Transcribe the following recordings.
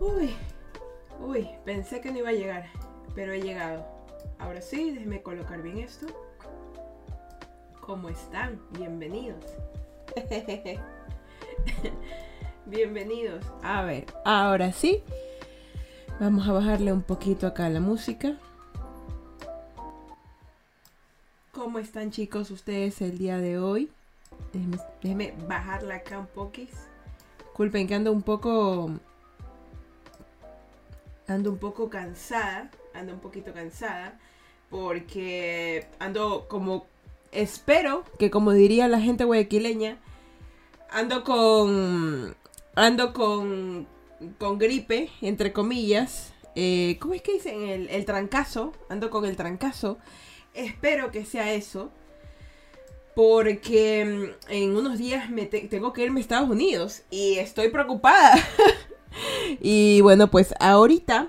Uy, uy, pensé que no iba a llegar, pero he llegado. Ahora sí, déjenme colocar bien esto. ¿Cómo están? Bienvenidos. Bienvenidos. A ver, ahora sí. Vamos a bajarle un poquito acá a la música. ¿Cómo están chicos ustedes el día de hoy? Déjenme, bajarla acá un poquis. Disculpen que ando un poco ando un poco cansada, ando un poquito cansada, porque ando como, espero que como diría la gente guayaquileña, ando con, ando con, con gripe, entre comillas, eh, ¿cómo es que dicen? El, el trancazo, ando con el trancazo, espero que sea eso. Porque mm, en unos días me tengo que irme a Estados Unidos y estoy preocupada. y bueno, pues ahorita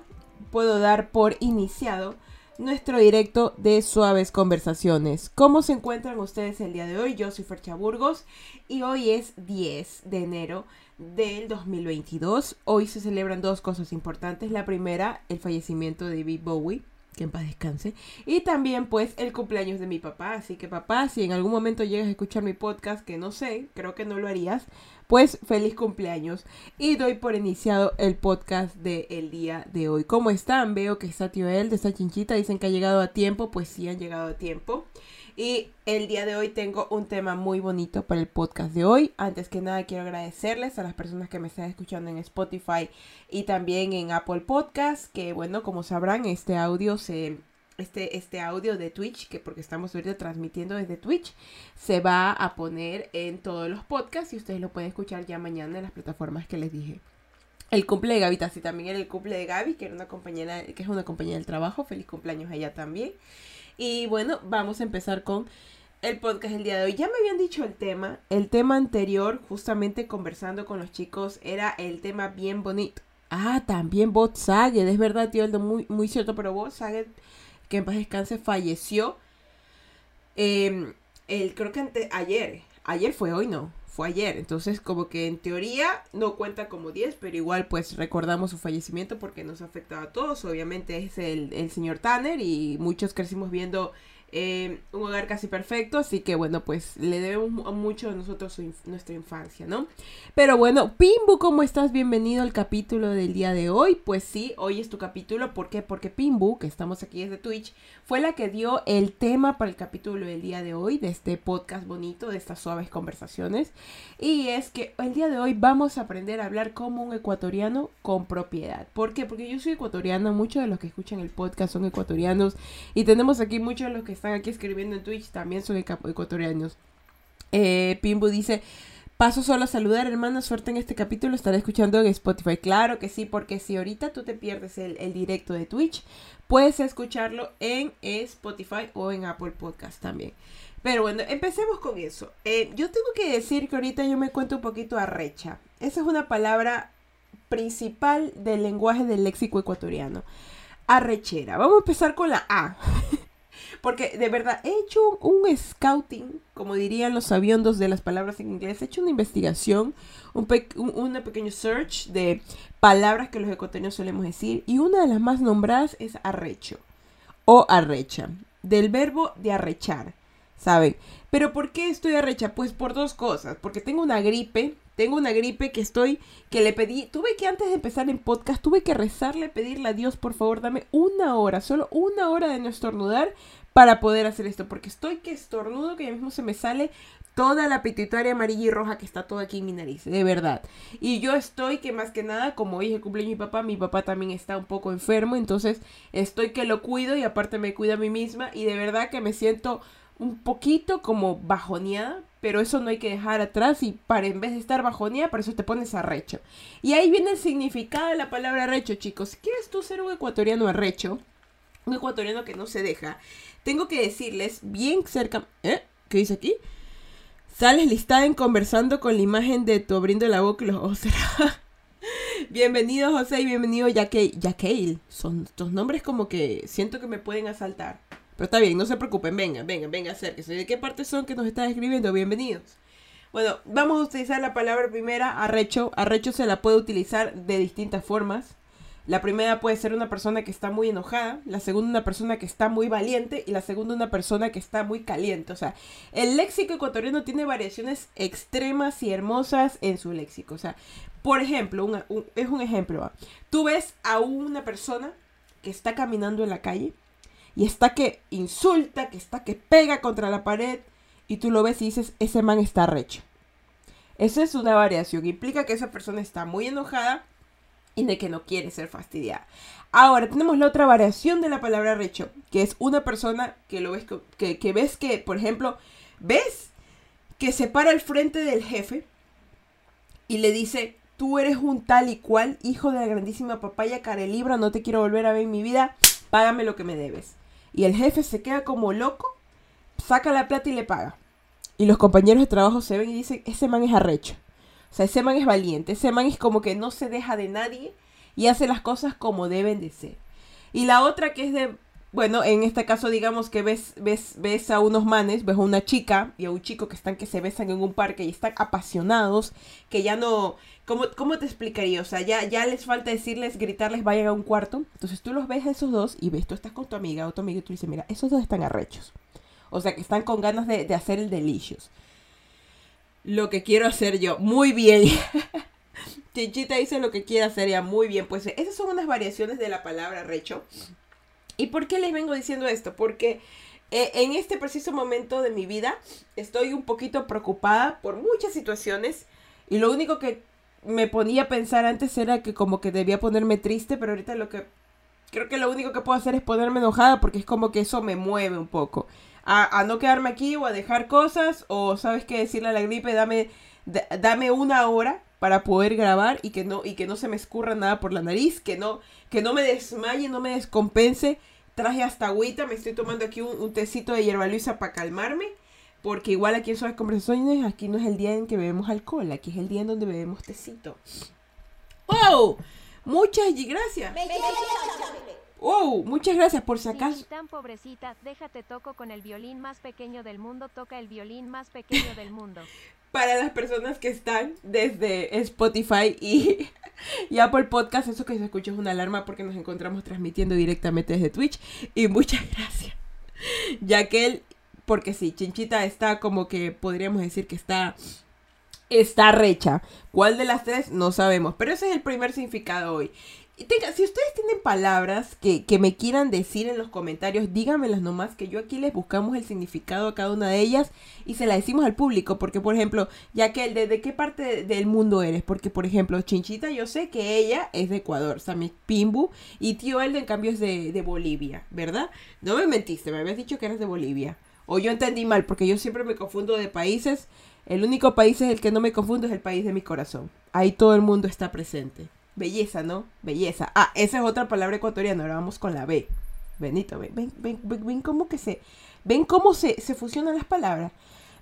puedo dar por iniciado nuestro directo de Suaves Conversaciones. ¿Cómo se encuentran ustedes el día de hoy? Yo soy Fercha Burgos y hoy es 10 de enero del 2022. Hoy se celebran dos cosas importantes. La primera, el fallecimiento de David Bowie que en paz descanse. Y también pues el cumpleaños de mi papá. Así que papá, si en algún momento llegas a escuchar mi podcast, que no sé, creo que no lo harías, pues feliz cumpleaños. Y doy por iniciado el podcast del el día de hoy. ¿Cómo están? Veo que está tío El de esta chinchita. Dicen que ha llegado a tiempo. Pues sí, han llegado a tiempo. Y el día de hoy tengo un tema muy bonito para el podcast de hoy. Antes que nada quiero agradecerles a las personas que me están escuchando en Spotify y también en Apple Podcast, que bueno, como sabrán, este audio se este, este audio de Twitch, que porque estamos ahorita transmitiendo desde Twitch, se va a poner en todos los podcasts y ustedes lo pueden escuchar ya mañana en las plataformas que les dije. El cumple de Gaby, así también era el cumple de Gaby, que era una compañera, que es una compañera del trabajo. Feliz cumpleaños a ella también. Y bueno, vamos a empezar con el podcast el día de hoy. Ya me habían dicho el tema. El tema anterior, justamente conversando con los chicos, era el tema bien bonito. Ah, también Bot Saget, es verdad, tío, muy, muy cierto, pero Bot Saget, que en paz descanse, falleció. Eh, el, creo que ante, ayer, ayer fue hoy, no, fue ayer. Entonces, como que en teoría no cuenta como 10, pero igual pues recordamos su fallecimiento porque nos afectaba a todos. Obviamente es el, el señor Tanner y muchos crecimos viendo eh, un hogar casi perfecto, así que bueno, pues le debemos mucho a nosotros nuestra infancia, ¿no? Pero bueno, Pimbu, ¿cómo estás? Bienvenido al capítulo del día de hoy. Pues sí, hoy es tu capítulo, ¿por qué? Porque Pimbu, que estamos aquí desde Twitch, fue la que dio el tema para el capítulo del día de hoy, de este podcast bonito, de estas suaves conversaciones. Y es que el día de hoy vamos a aprender a hablar como un ecuatoriano con propiedad. ¿Por qué? Porque yo soy ecuatoriana, muchos de los que escuchan el podcast son ecuatorianos y tenemos aquí muchos de los que están aquí escribiendo en Twitch también son ecuatorianos. Eh, Pimbu dice, paso solo a saludar, hermana, suerte en este capítulo, estaré escuchando en Spotify. Claro que sí, porque si ahorita tú te pierdes el, directo de Twitch, puedes escucharlo en Spotify o en Apple Podcast también. Pero bueno, empecemos con eso. Eh, yo tengo que decir que ahorita yo me cuento un poquito arrecha. Esa es una palabra principal del lenguaje del léxico ecuatoriano. Arrechera. Vamos a empezar con la A. Porque de verdad, he hecho un, scouting, como dirían los aviondos de las palabras en inglés, he hecho una investigación, un, pequeño search de palabras que los ecuatorianos solemos decir, y una de las más nombradas es arrecho o arrecha, del verbo de arrechar, ¿saben? Pero ¿por qué estoy arrecha? Pues por dos cosas, porque tengo una gripe, tengo una gripe que estoy, que le pedí, tuve que antes de empezar en podcast, tuve que rezarle, pedirle a Dios, por favor, dame una hora, solo una hora de no estornudar para poder hacer esto, porque estoy que estornudo que ya mismo se me sale toda la pituitaria amarilla y roja que está toda aquí en mi nariz, de verdad. Y yo estoy que más que nada, como cumpleaños de mi papá, mi papá también está un poco enfermo, entonces estoy que lo cuido y aparte me cuido a mí misma y de verdad que me siento un poquito como bajoneada, pero eso no hay que dejar atrás y para en vez de estar bajoneada, por eso te pones arrecho. Y ahí viene el significado de la palabra arrecho, chicos. ¿Quieres tú ser un ecuatoriano arrecho? Un ecuatoriano que no se deja tengo que decirles bien cerca... ¿Eh? ¿Qué dice aquí? Sales listada en conversando con la imagen de tu abriendo la boca y los ojos bienvenido José y bienvenido Yaqueil. Son estos nombres como que siento que me pueden asaltar. Pero está bien, no se preocupen, vengan, vengan, vengan, acérquense. ¿De qué parte son que nos están escribiendo? Bienvenidos. Bueno, vamos a utilizar la palabra primera, arrecho. Arrecho se la puede utilizar de distintas formas. La primera puede ser una persona que está muy enojada, la segunda una persona que está muy valiente y la segunda una persona que está muy caliente. O sea, el léxico ecuatoriano tiene variaciones extremas y hermosas en su léxico. O sea, por ejemplo, es un ejemplo. Tú ves a una persona que está caminando en la calle y está que insulta, que está que pega contra la pared y tú lo ves y dices, ese man está recho. Esa es una variación. Implica que esa persona está muy enojada y de que no quiere ser fastidiada. Ahora tenemos la otra variación de la palabra recho, que es una persona que lo ves que, que ves que, por ejemplo, ves que se para al frente del jefe y le dice, tú eres un tal y cual hijo de la grandísima papaya carelibra, no te quiero volver a ver en mi vida, págame lo que me debes. Y el jefe se queda como loco, saca la plata y le paga. Y los compañeros de trabajo se ven y dicen, ese man es arrecho. O sea, ese man es valiente, ese man es como que no se deja de nadie y hace las cosas como deben de ser. Y la otra que es de, bueno, en este caso digamos que ves, ves, ves a unos manes, ves a una chica y a un chico que están que se besan en un parque y están apasionados, que ya no, ¿cómo, cómo te explicaría? O sea, ya, ya les falta decirles, gritarles, vayan a un cuarto. Entonces tú los ves a esos dos y ves, tú estás con tu amiga o tu amiga y tú dices, mira, esos dos están arrechos. O sea, que están con ganas de, de hacer el delicious lo que quiero hacer yo. Muy bien. Chinchita dice lo que quiere hacer ya. Muy bien. Pues esas son unas variaciones de la palabra recho. ¿Y por qué les vengo diciendo esto? Porque eh, en este preciso momento de mi vida estoy un poquito preocupada por muchas situaciones. Y lo único que me ponía a pensar antes era que como que debía ponerme triste, pero ahorita lo que creo que lo único que puedo hacer es ponerme enojada porque es como que eso me mueve un poco a, no quedarme aquí o a dejar cosas o sabes qué decirle a la gripe, dame, dame una hora para poder grabar y que no y que no se me escurra nada por la nariz, que no que no me desmaye, no me descompense. Traje hasta agüita, me estoy tomando aquí un, tecito de hierba luisa para calmarme, porque igual aquí en Suaves Conversaciones, aquí no es el día en que bebemos alcohol, aquí es el día en donde bebemos tecito. ¡Wow! Muchas gracias. ¡Oh! Muchas gracias por si acaso. tan pobrecita, déjate toco con el violín más pequeño del mundo, toca el violín más pequeño del mundo. Para las personas que están desde Spotify y, y Apple Podcast, eso que se escucha es una alarma porque nos encontramos transmitiendo directamente desde Twitch. Y muchas gracias. Ya que él, porque sí, Chinchita está como que podríamos decir que está está recha. ¿Cuál de las tres? No sabemos. Pero ese es el primer significado hoy si ustedes tienen palabras que, me quieran decir en los comentarios, díganmelas nomás, que yo aquí les buscamos el significado a cada una de ellas y se la decimos al público. Porque, por ejemplo, ya que ¿de, qué parte del mundo eres? Porque, por ejemplo, Chinchita, yo sé que ella es de Ecuador, Sammy Pimbu, y tío Eldo, en cambio, es de, de Bolivia, ¿verdad? No me mentiste, me habías dicho que eres de Bolivia. O yo entendí mal, porque yo siempre me confundo de países. El único país en el que no me confundo es el país de mi corazón. Ahí todo el mundo está presente. Belleza, ¿no? Belleza. Ah, esa es otra palabra ecuatoriana. Ahora vamos con la B. Benito, ven, ven, ven, ven, cómo que se. Ven cómo se, se fusionan las palabras.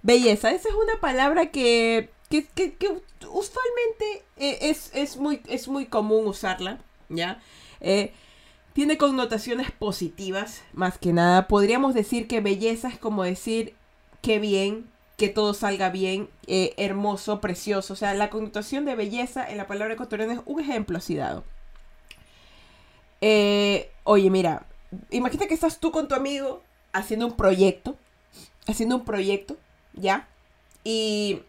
Belleza. Esa es una palabra que. que, que, usualmente eh, es, es, muy, es muy común usarla. ¿Ya? Eh, tiene connotaciones positivas, más que nada. Podríamos decir que belleza es como decir qué bien, que todo salga bien, eh, hermoso, precioso. O sea, la connotación de belleza en la palabra ecuatoriana es un ejemplo así dado. Eh, oye, mira, imagínate que estás tú con tu amigo haciendo un proyecto, haciendo un proyecto, ¿ya? Y,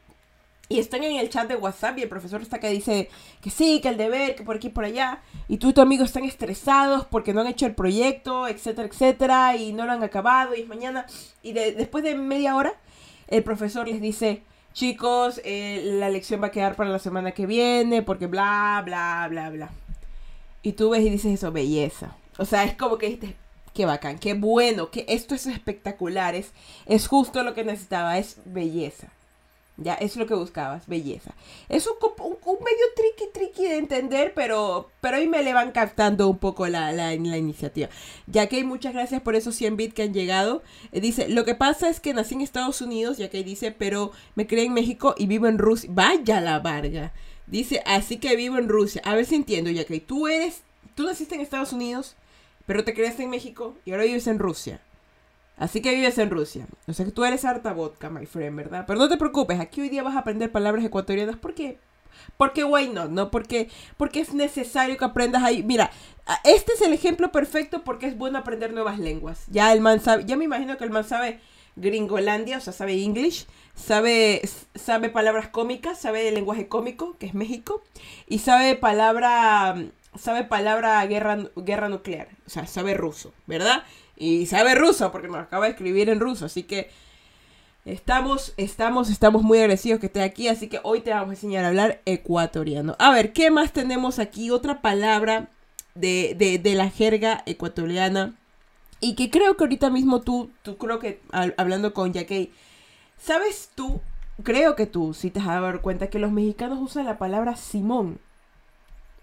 y están en el chat de WhatsApp y el profesor está que dice que sí, que el deber, que por aquí, por allá. Y tú y tu amigo están estresados porque no han hecho el proyecto, etcétera, etcétera, y no lo han acabado y es mañana. Y después de media hora el profesor les dice, chicos, eh, la lección va a quedar para la semana que viene porque bla, bla, bla, bla. Y tú ves y dices eso, belleza. O sea, es como que dices, qué bacán, qué bueno, que esto es espectacular, es, es justo lo que necesitaba, es belleza. Ya, es lo que buscabas, belleza. Es un, un, medio tricky, tricky de entender, pero, pero ahí me le van captando un poco la, la, iniciativa. Ya que muchas gracias por esos 100 bits que han llegado. Eh, dice, lo que pasa es que nací en Estados Unidos, ya que dice, pero me crié en México y vivo en Rusia. Vaya la varga. Dice, así que vivo en Rusia. A ver si entiendo, ya que tú eres, tú naciste en Estados Unidos, pero te creaste en México y ahora vives en Rusia. Así que vives en Rusia. O sea que tú eres harta vodka, my friend, ¿verdad? Pero no te preocupes, aquí hoy día vas a aprender palabras ecuatorianas porque porque why not, ¿no? Porque, porque es necesario que aprendas ahí. Mira, este es el ejemplo perfecto porque es bueno aprender nuevas lenguas. Ya el man sabe, ya me imagino que el man sabe gringolandia, o sea, sabe English, sabe, sabe palabras cómicas, sabe el lenguaje cómico, que es México, y sabe palabra, sabe palabra guerra, guerra nuclear, o sea, sabe ruso, ¿verdad? Y sabe ruso porque nos acaba de escribir en ruso, así que Estamos, estamos, estamos muy agradecidos que esté aquí, así que hoy te vamos a enseñar a hablar ecuatoriano. A ver, ¿qué más tenemos aquí? Otra palabra de, de, la jerga ecuatoriana y que creo que ahorita mismo tú, tú creo que hablando con Jackie, ¿sabes tú? Creo que tú sí te has dado cuenta que los mexicanos usan la palabra Simón,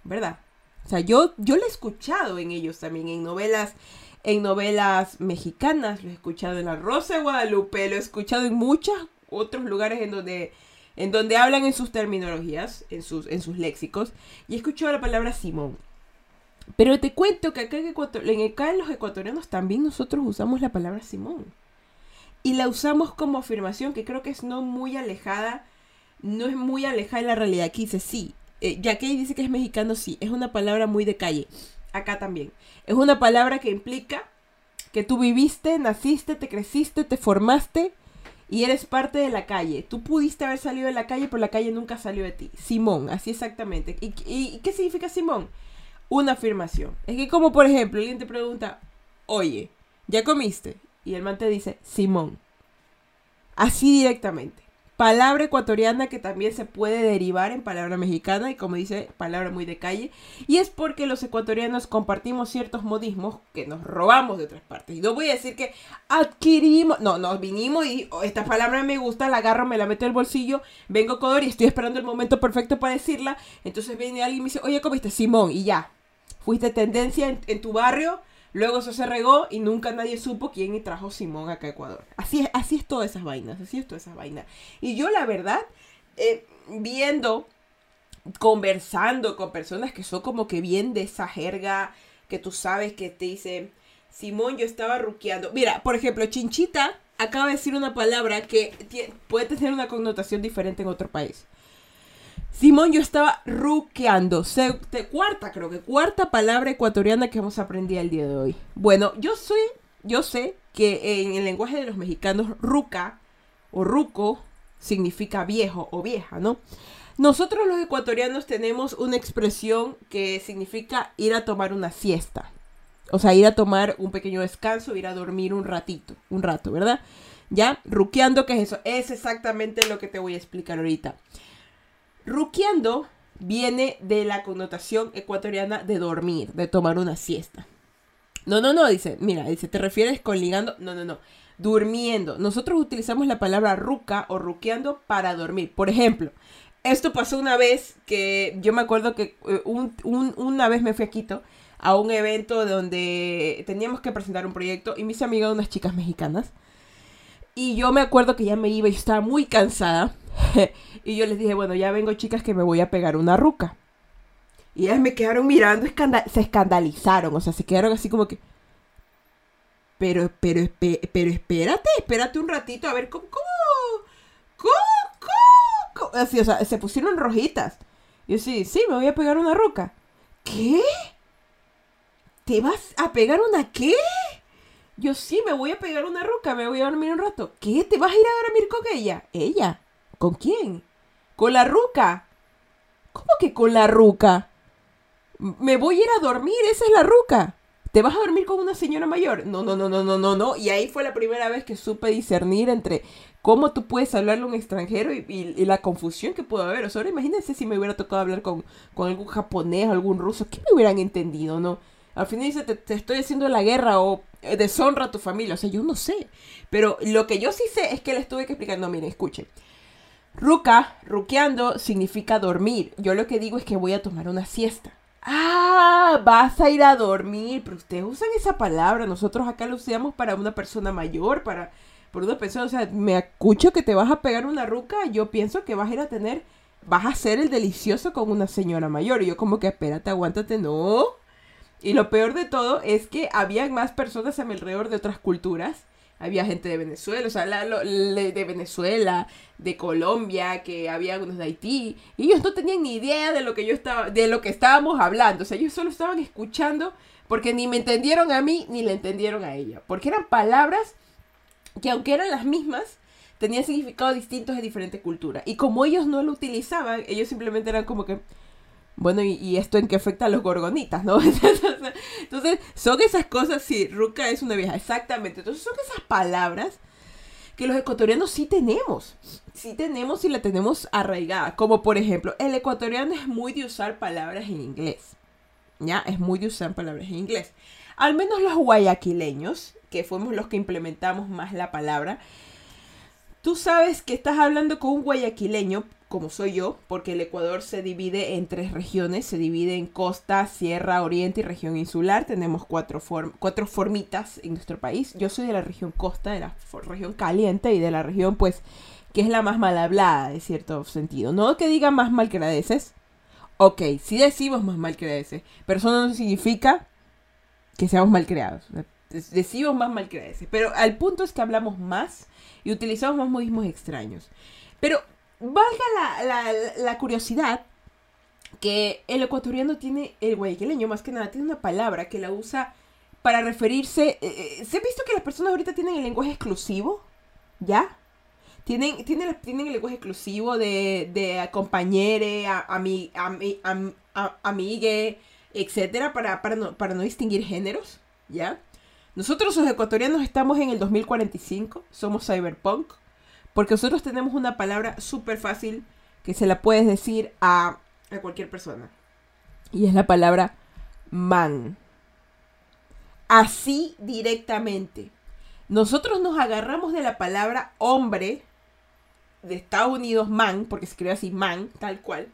¿verdad? O sea, yo, yo lo he escuchado en ellos también, en novelas en novelas mexicanas, lo he escuchado en La Rosa de Guadalupe, lo he escuchado en muchos otros lugares en donde, en donde hablan en sus terminologías, en sus, en sus léxicos, y he escuchado la palabra Simón. Pero te cuento que acá en, en los ecuatorianos también nosotros usamos la palabra Simón. Y la usamos como afirmación que creo que es no muy alejada, no es muy alejada de la realidad. Aquí dice sí. Eh, ya que dice que es mexicano, sí. Es una palabra muy de calle acá también. Es una palabra que implica que tú viviste, naciste, te creciste, te formaste y eres parte de la calle. Tú pudiste haber salido de la calle, pero la calle nunca salió de ti. Simón, así exactamente. ¿Y, qué significa Simón? Una afirmación. Es que como por ejemplo, alguien te pregunta, oye, ¿ya comiste? Y el man te dice, Simón. Así directamente palabra ecuatoriana que también se puede derivar en palabra mexicana y como dice, palabra muy de calle. Y es porque los ecuatorianos compartimos ciertos modismos que nos robamos de otras partes. Y no voy a decir que adquirimos, no, nos vinimos y oh, esta palabra me gusta, la agarro, me la meto en el bolsillo, vengo Codor y estoy esperando el momento perfecto para decirla. Entonces viene alguien y me dice, oye, ¿comiste? Simón, y ya. Fuiste tendencia en tu barrio Luego eso se regó y nunca nadie supo quién trajo Simón acá a Ecuador. Así es, así es todas esas vainas, así es todas esas vainas. Y yo la verdad, eh, viendo, conversando con personas que son como que bien de esa jerga, que tú sabes que te dicen, Simón, yo estaba ruqueando. Mira, por ejemplo, chinchita acaba de decir una palabra que puede tener una connotación diferente en otro país. Simón, yo estaba ruqueando. cuarta, creo que cuarta palabra ecuatoriana que hemos aprendido el día de hoy. Bueno, yo soy, yo sé que en el lenguaje de los mexicanos, ruca o ruco significa viejo o vieja, ¿no? Nosotros los ecuatorianos tenemos una expresión que significa ir a tomar una siesta. O sea, ir a tomar un pequeño descanso, ir a dormir un ratito, un rato, ¿verdad? Ya, ruqueando, ¿qué es eso? Es exactamente lo que te voy a explicar ahorita. Ruqueando viene de la connotación ecuatoriana de dormir, de tomar una siesta. No, no, no, dice, mira, dice, ¿te refieres con ligando? No, no, no, durmiendo. Nosotros utilizamos la palabra ruca o ruqueando para dormir. Por ejemplo, esto pasó una vez que yo me acuerdo que eh, una vez me fui a Quito a un evento donde teníamos que presentar un proyecto y mis amigas, unas chicas mexicanas, y yo me acuerdo que ya me iba y estaba muy cansada. y yo les dije, bueno, ya vengo chicas que me voy a pegar una ruca. Y ellas me quedaron mirando, se escandalizaron, o sea, se quedaron así como que... Pero, pero, pero espérate, espérate un ratito, a ver, ¿cómo? ¿Cómo? ¿Cómo? Así, o sea, se pusieron rojitas. Y yo sí, sí, me voy a pegar una ruca. ¿Qué? ¿Te vas a pegar una qué? Yo sí, me voy a pegar una ruca, me voy a dormir un rato. ¿Qué? ¿Te vas a ir a dormir con ella? Ella. ¿Con quién? Con la ruca. ¿Cómo que con la ruca? Me voy a ir a dormir, esa es la ruca. ¿Te vas a dormir con una señora mayor? No, no, no, no, no, no, no. Y ahí fue la primera vez que supe discernir entre cómo tú puedes hablarle a un extranjero y, la confusión que pudo haber. O sea, ahora imagínense si me hubiera tocado hablar con, con algún japonés, algún ruso, ¿qué me hubieran entendido, no? Al final dice, te, estoy haciendo la guerra o eh, deshonra a tu familia. O sea, yo no sé. Pero lo que yo sí sé es que les tuve que explicar. No, miren, escuchen. Ruca, ruqueando, significa dormir. Yo lo que digo es que voy a tomar una siesta. Ah, vas a ir a dormir. Pero ustedes usan esa palabra. Nosotros acá lo usamos para una persona mayor, para por una persona. O sea, me escucho que te vas a pegar una ruca. Yo pienso que vas a ir a tener. Vas a hacer el delicioso con una señora mayor. Y yo, como que espérate, aguántate. No. Y lo peor de todo es que había más personas a mi alrededor de otras culturas. Había gente de Venezuela, o sea, de Venezuela, de Colombia, que había algunos de Haití, y ellos no tenían ni idea de lo que yo estaba, de lo que estábamos hablando, o sea, ellos solo estaban escuchando porque ni me entendieron a mí ni le entendieron a ella, porque eran palabras que aunque eran las mismas, tenían significados distintos en diferentes culturas, y como ellos no lo utilizaban, ellos simplemente eran como que bueno, ¿y, esto en qué afecta a los gorgonitas, no? Entonces, son esas cosas, sí, Ruca es una vieja, exactamente. Entonces, son esas palabras que los ecuatorianos sí tenemos. Sí tenemos y la tenemos arraigada. Como por ejemplo, el ecuatoriano es muy de usar palabras en inglés. ¿Ya? Es muy de usar palabras en inglés. Al menos los guayaquileños, que fuimos los que implementamos más la palabra, Tú sabes que estás hablando con un guayaquileño, como soy yo, porque el Ecuador se divide en tres regiones, se divide en costa, sierra, oriente y región insular. Tenemos cuatro, form- cuatro formitas en nuestro país. Yo soy de la región costa, de la región caliente y de la región, pues, que es la más mal hablada, de cierto sentido. No que diga más mal que agradeces. Ok, sí decimos más mal que agradeces, pero eso no significa que seamos mal creados. Decimos más mal que agradeces, pero al punto es que hablamos más y utilizamos más modismos extraños. Pero valga la, la- curiosidad que el ecuatoriano tiene, el guayaquileño más que nada, tiene una palabra que la usa para referirse... eh, eh, ¿Se ha visto que las personas ahorita tienen el lenguaje exclusivo? ¿Ya? Tienen, tienen, tienen el lenguaje exclusivo de, de compañere, a- ami- am- a- amigue, etcétera, para, para, no, para no distinguir géneros, ¿ya? Nosotros los ecuatorianos estamos en el 2045, somos cyberpunk, porque nosotros tenemos una palabra súper fácil que se la puedes decir a, a cualquier persona. Y es la palabra man. Así directamente. Nosotros nos agarramos de la palabra hombre de Estados Unidos, man, porque se escribe así man, tal cual,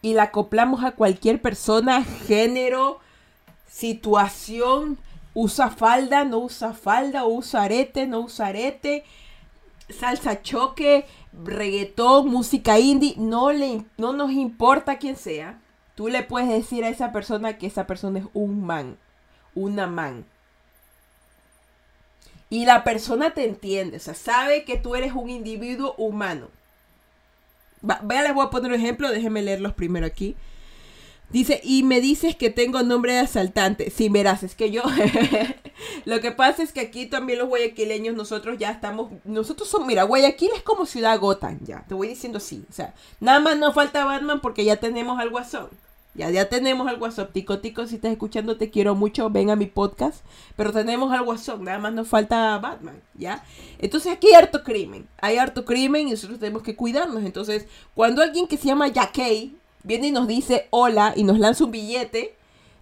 y la acoplamos a cualquier persona, género, situación, usa falda, no usa falda, usa arete, no usa arete, salsa choque, reggaetón, música indie, no, le, no nos importa quién sea. Tú le puedes decir a esa persona que esa persona es un man, una man. Y la persona te entiende, o sea, sabe que tú eres un individuo humano. Va, vea, les voy a poner un ejemplo, déjenme leerlos primero aquí. Dice, y me dices que tengo nombre de asaltante. Sí, verás, es que yo... Lo que pasa es que aquí también los guayaquileños, nosotros ya estamos... Nosotros somos... Mira, Guayaquil es como ciudad Gotham, ya. Te voy diciendo sí. O sea, nada más nos falta Batman porque ya tenemos al Guasón. Ya, ya tenemos al Guasón. Tico, tico, si estás escuchando, te quiero mucho. Ven a mi podcast. Pero tenemos al Guasón. Nada más nos falta Batman, ¿ya? Entonces aquí hay harto crimen. Hay harto crimen y nosotros tenemos que cuidarnos. Entonces, cuando alguien que se llama Yakei viene y nos dice hola y nos lanza un billete,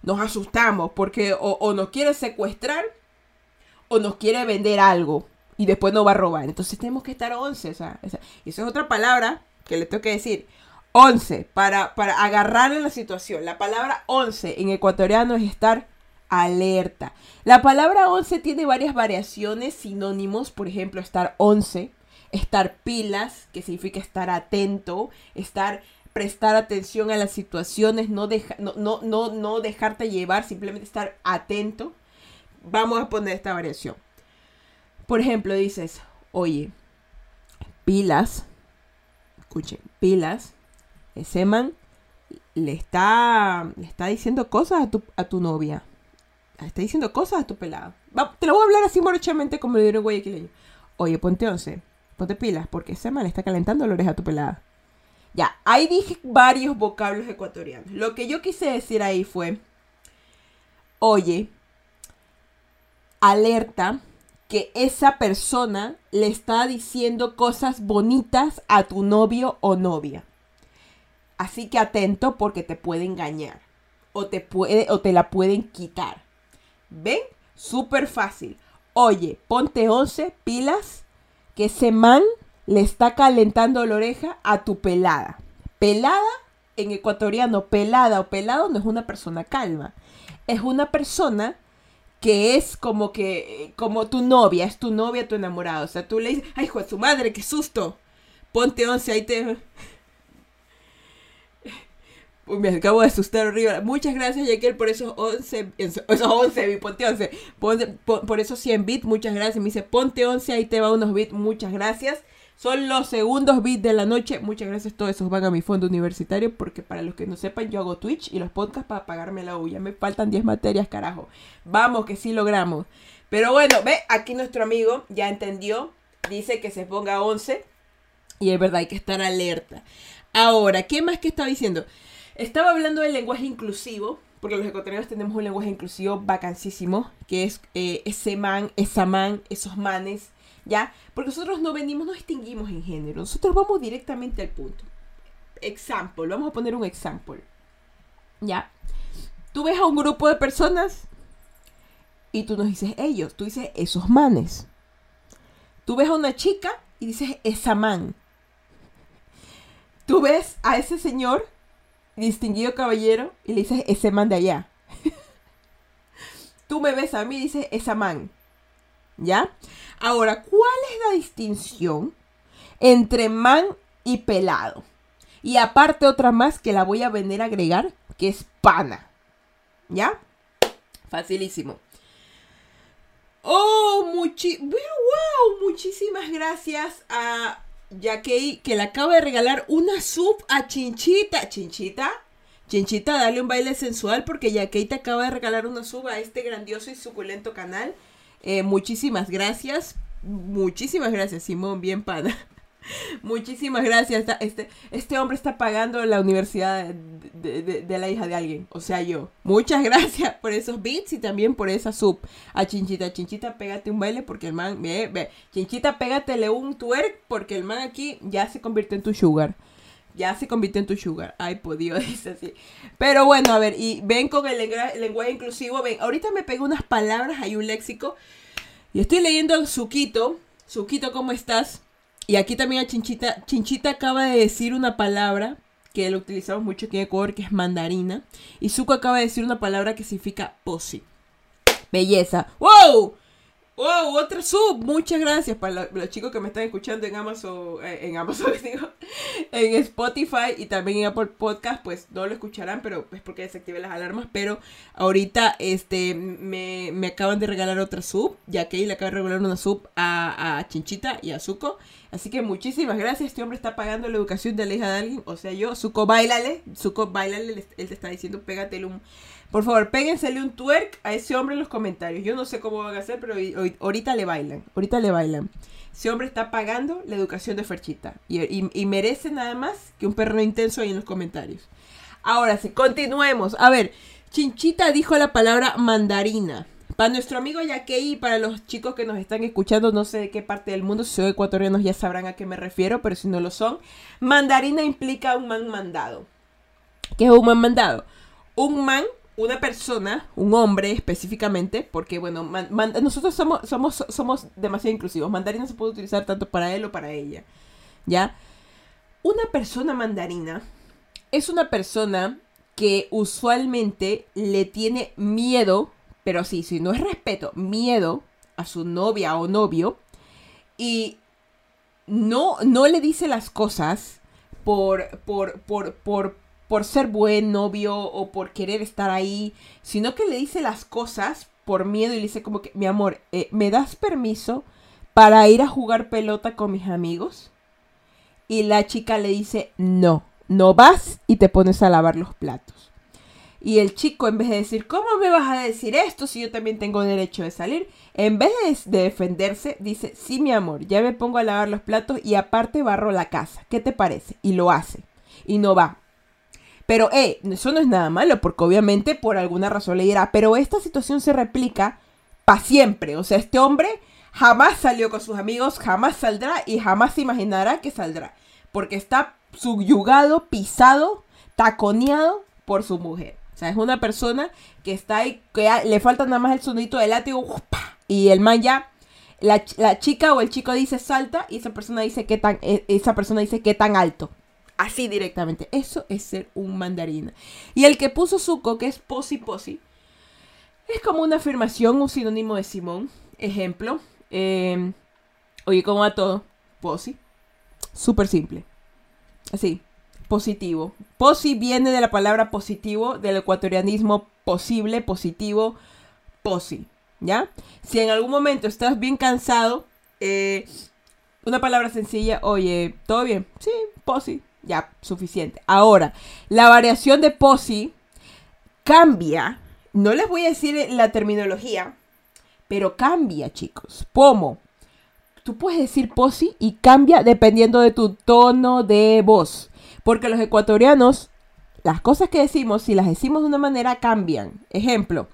nos asustamos porque o, nos quiere secuestrar o nos quiere vender algo y después nos va a robar. Entonces tenemos que estar 11. O esa, es otra palabra que le tengo que decir. 11 para, para agarrarle la situación. La palabra 11 en ecuatoriano es estar alerta. La palabra 11 tiene varias variaciones, sinónimos, por ejemplo, estar 11, estar pilas, que significa estar atento, estar prestar atención a las situaciones, no, deja, no, no, no, no dejarte llevar, simplemente estar atento. Vamos a poner esta variación. Por ejemplo, dices, oye, pilas, escuchen, pilas, ese man le está, le está diciendo cosas a tu, a tu novia. Le está diciendo cosas a tu pelado. Va, te lo voy a hablar así morochamente como le dieron guayaquileño. Oye, ponte once, ponte pilas, porque ese man le está calentando la oreja a tu pelada. Ya, ahí dije varios vocablos ecuatorianos. Lo que yo quise decir ahí fue, oye, alerta que esa persona le está diciendo cosas bonitas a tu novio o novia. Así que atento porque te puede engañar o te puede o te la pueden quitar. ¿Ven? Súper fácil. Oye, ponte 11 pilas que ese man le está calentando la oreja a tu pelada. Pelada en ecuatoriano, pelada o pelado no es una persona calma. Es una persona que es como que, como tu novia, es tu novia, tu enamorado. O sea, tú le dices, ay, hijo de su madre, qué susto. Ponte 11, ahí te... Me acabo de asustar horrible. Muchas gracias, Jekyll, por esos 11, esos 11 ponte 11, ponte- por, por esos 100 bits, muchas gracias. Me dice, ponte 11, ahí te va unos bits, muchas gracias. Son los segundos bits de la noche, muchas gracias. Todos esos van a mi fondo universitario, porque para los que no sepan, yo hago Twitch y los podcasts para pagarme la U. Ya me faltan 10 materias, carajo. Vamos, que sí logramos. Pero bueno, ve, aquí nuestro amigo ya entendió, dice que se ponga 11. Y es verdad, hay que estar alerta. Ahora, ¿qué más que estaba diciendo? Estaba hablando del lenguaje inclusivo, porque los ecuatorianos tenemos un lenguaje inclusivo vacancísimo, que es eh, ese man, esa man, esos manes, ¿ya? Porque nosotros no venimos, no distinguimos en género, nosotros vamos directamente al punto. Example, vamos a poner un example, ¿ya? Tú ves a un grupo de personas y tú nos dices ellos, tú dices esos manes. Tú ves a una chica y dices esa man. Tú ves a ese señor, distinguido caballero, y le dices ese man de allá. Tú me ves a mí y dices esa man. ¿Ya? Ahora, ¿cuál es la distinción entre man y pelado? Y aparte otra más que la voy a venir a agregar, que es pana. ¿Ya? Facilísimo. Oh, wow, muchísimas gracias a Yakei que le acaba de regalar una sub a Chinchita. Chinchita, Chinchita, dale un baile sensual porque Yakei te acaba de regalar una sub a este grandioso y suculento canal. Eh, muchísimas gracias. Muchísimas gracias, Simón, bien pana. Muchísimas gracias. Este, este hombre está pagando la universidad de- de la hija de alguien. O sea, yo. Muchas gracias por esos beats y también por esa sub. A Chinchita. Chinchita, pégate un baile porque el man. Ve, ve. Chinchita, pégatele un twerk porque el man aquí ya se convirtió en tu sugar. Ya se convirtió en tu sugar. Ay, por Dios, dice así. Pero bueno, a ver, y ven con el lenguaje inclusivo. Ven, ahorita me pego unas palabras, hay un léxico. Y estoy leyendo Suquito. Suquito, ¿cómo estás? Y aquí también a Chinchita. Chinchita acaba de decir una palabra que lo utilizamos mucho aquí en Ecuador, que es mandarina. Y Zuko acaba de decir una palabra que significa posi. Belleza. ¡Wow! ¡Wow! Otra sub. Muchas gracias para lo- los chicos que me están escuchando en Amazon, eh, en Amazon, digo, en Spotify y también en Apple Podcast, pues no lo escucharán, pero es porque desactivé las alarmas. Pero ahorita este me, me acaban de regalar otra sub, ya que le acaba de regalar una sub a, a Chinchita y a Zuko. Así que muchísimas gracias. Este hombre está pagando la educación de la hija de alguien. O sea, yo, Zuko, bailale. Zuko, bailale. le- Él te está diciendo, pégatele un. Por favor, péguensele un twerk a ese hombre en los comentarios. Yo no sé cómo van a hacer, pero ahorita le bailan. Ahorita le bailan. Ese hombre está pagando la educación de Ferchita. Y, merece nada más que un perro intenso ahí en los comentarios. Ahora sí, continuemos. A ver, Chinchita dijo la palabra mandarina. Para nuestro amigo Yakei y para los chicos que nos están escuchando, no sé de qué parte del mundo, si son ecuatorianos ya sabrán a qué me refiero, pero si no lo son, mandarina implica un man mandado. ¿Qué es un man mandado? Un man, una persona, un hombre específicamente, porque bueno, nosotros somos, somos, somos demasiado inclusivos. Mandarina se puede utilizar tanto para él o para ella. ¿Ya? Una persona mandarina es una persona que usualmente le tiene miedo, pero sí, si no es respeto, miedo a su novia o novio y no, no le dice las cosas por, por, por, por, por ser buen novio o por querer estar ahí, sino que le dice las cosas por miedo y le dice como que, mi amor, eh, ¿me das permiso para ir a jugar pelota con mis amigos? Y la chica le dice, no, no vas y te pones a lavar los platos. Y el chico, en vez de decir, ¿cómo me vas a decir esto si yo también tengo derecho de salir? En vez de, de defenderse, dice, sí, mi amor, ya me pongo a lavar los platos y aparte barro la casa. ¿Qué te parece? Y lo hace. Y no va. Pero, eh, eso no es nada malo, porque obviamente por alguna razón le dirá, pero esta situación se replica para siempre. O sea, este hombre jamás salió con sus amigos, jamás saldrá y jamás se imaginará que saldrá. Porque está subyugado, pisado, taconeado por su mujer. O sea, es una persona que está ahí, que le falta nada más el sonidito del látigo, y el man ya, la, la chica o el chico dice salta, y esa persona dice qué tan, e- esa persona dice qué tan alto. Así directamente. Eso es ser un mandarina. Y el que puso Zuko, que es posi posi, es como una afirmación, un sinónimo de Simón. Ejemplo. eh, oye, ¿cómo va todo? Posi. Súper simple. Así. positivo. Posi viene de la palabra positivo, del ecuatorianismo posible, positivo, posi. ¿Ya? Si en algún momento estás bien cansado, eh, una palabra sencilla, oye, ¿todo bien? Sí, posi. Ya, suficiente. Ahora, la variación de posi cambia. No les voy a decir la terminología, pero cambia, chicos. ¿Cómo? Tú puedes decir posi y cambia dependiendo de tu tono de voz. Porque los ecuatorianos, las cosas que decimos, si las decimos de una manera, cambian. Ejemplo.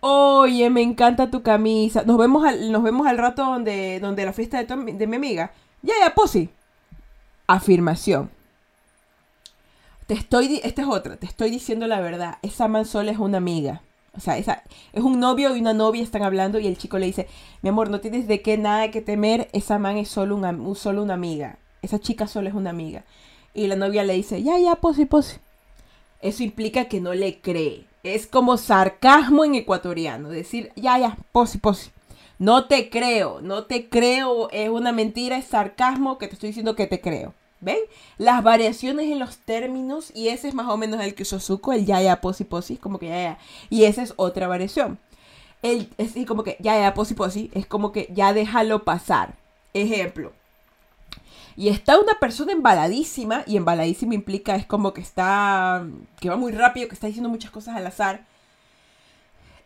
Oye, me encanta tu camisa. Nos vemos al, nos vemos al rato donde, donde la fiesta de, de mi amiga. Ya, ya, posi. Afirmación. Te estoy, esta es otra, te estoy diciendo la verdad. Esa man es una amiga. O sea, esa, es un novio y una novia están hablando y el chico le dice, mi amor, no tienes de qué nada que temer, esa man es solo una, solo una amiga. Esa chica solo es una amiga. Y la novia le dice, ya, ya, posi, posi. Eso implica que no le cree. Es como sarcasmo en ecuatoriano. Decir, ya, ya, posi, posi. No te creo, no te creo, es una mentira, es sarcasmo que te estoy diciendo que te creo. ¿Ven? Las variaciones en los términos, y ese es más o menos el que usó Zuko, el ya, ya, posi, posi, como que ya, ya. Y esa es otra variación. El, es como que ya, ya, posi, posi, es como que ya déjalo pasar. Ejemplo. Y está una persona embaladísima, y embaladísima implica es como que está, que va muy rápido, que está diciendo muchas cosas al azar.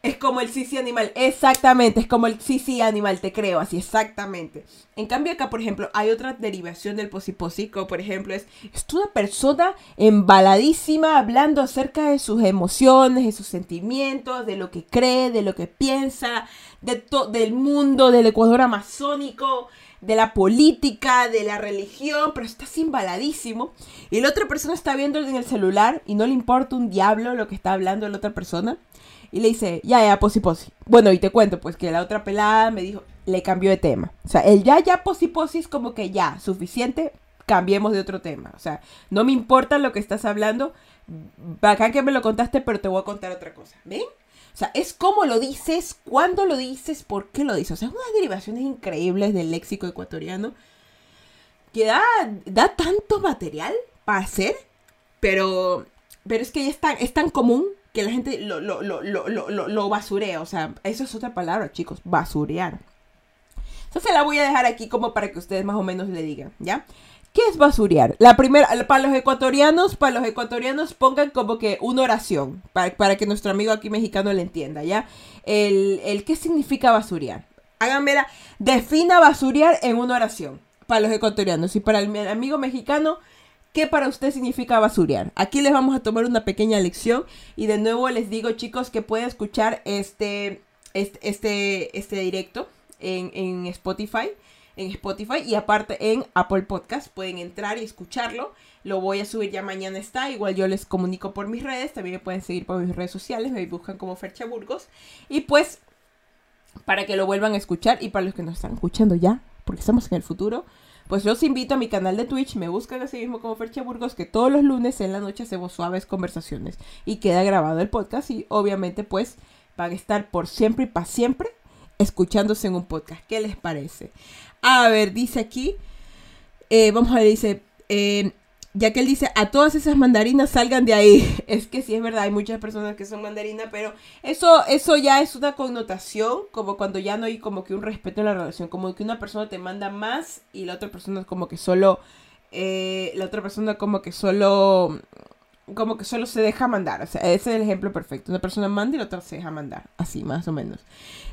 Es como el sí, animal. Exactamente, es como el sí, sí animal, te creo, así, exactamente. En cambio acá, por ejemplo, hay otra derivación del posipósico, por ejemplo, es, es una persona embaladísima hablando acerca de sus emociones, de sus sentimientos, de lo que cree, de lo que piensa, de del mundo, del Ecuador amazónico, de la política, de la religión, pero está embaladísimo. Y la otra persona está viendo en el celular y no le importa un diablo lo que está hablando la otra persona. Y le dice, ya, ya, posi, posi. Bueno, y te cuento, pues que la otra pelada me dijo, le cambió de tema. O sea, el ya, ya, posi, posi es como que ya, suficiente, cambiemos de otro tema. O sea, no me importa lo que estás hablando. Bacán que me lo contaste, pero te voy a contar otra cosa. ¿Ven? O sea, es cómo lo dices, cuándo lo dices, por qué lo dices. O sea, unas derivaciones increíbles del léxico ecuatoriano que da, da tanto material para hacer, pero, pero es que es tan, es tan común que la gente lo, lo, lo, lo, lo basurea. O sea, eso es otra palabra, chicos, basurear. Entonces la voy a dejar aquí como para que ustedes más o menos le digan, ¿ya? ¿Qué es basurear? La primera, para los ecuatorianos, para los ecuatorianos pongan como que una oración, para, para que nuestro amigo aquí mexicano le entienda, ¿ya? El, el qué significa basurear. Háganmela, defina basurear en una oración, para los ecuatorianos. Y para el amigo mexicano, ¿Qué para usted significa basurear? Aquí les vamos a tomar una pequeña lección y de nuevo les digo chicos que pueden escuchar este, este, este, este directo en, en Spotify en Spotify y aparte en Apple Podcast. Pueden entrar y escucharlo. Lo voy a subir ya mañana está. Igual yo les comunico por mis redes. También me pueden seguir por mis redes sociales. Me buscan como Fercha Burgos. Y pues, para que lo vuelvan a escuchar y para los que nos están escuchando ya, porque estamos en el futuro, pues los invito a mi canal de Twitch, me buscan así mismo como Fercha Burgos, que todos los lunes en la noche hacemos suaves conversaciones y queda grabado el podcast y obviamente pues van a estar por siempre y para siempre escuchándose en un podcast. ¿Qué les parece? A ver, dice aquí, eh, vamos a ver, dice, eh, ya que él dice, a todas esas mandarinas salgan de ahí. Es que sí es verdad, hay muchas personas que son mandarinas, pero eso, eso ya es una connotación, como cuando ya no hay como que un respeto en la relación, como que una persona te manda más y la otra persona como que solo, eh, la otra persona como que solo, como que solo se deja mandar. O sea, ese es el ejemplo perfecto. Una persona manda y la otra se deja mandar, así más o menos.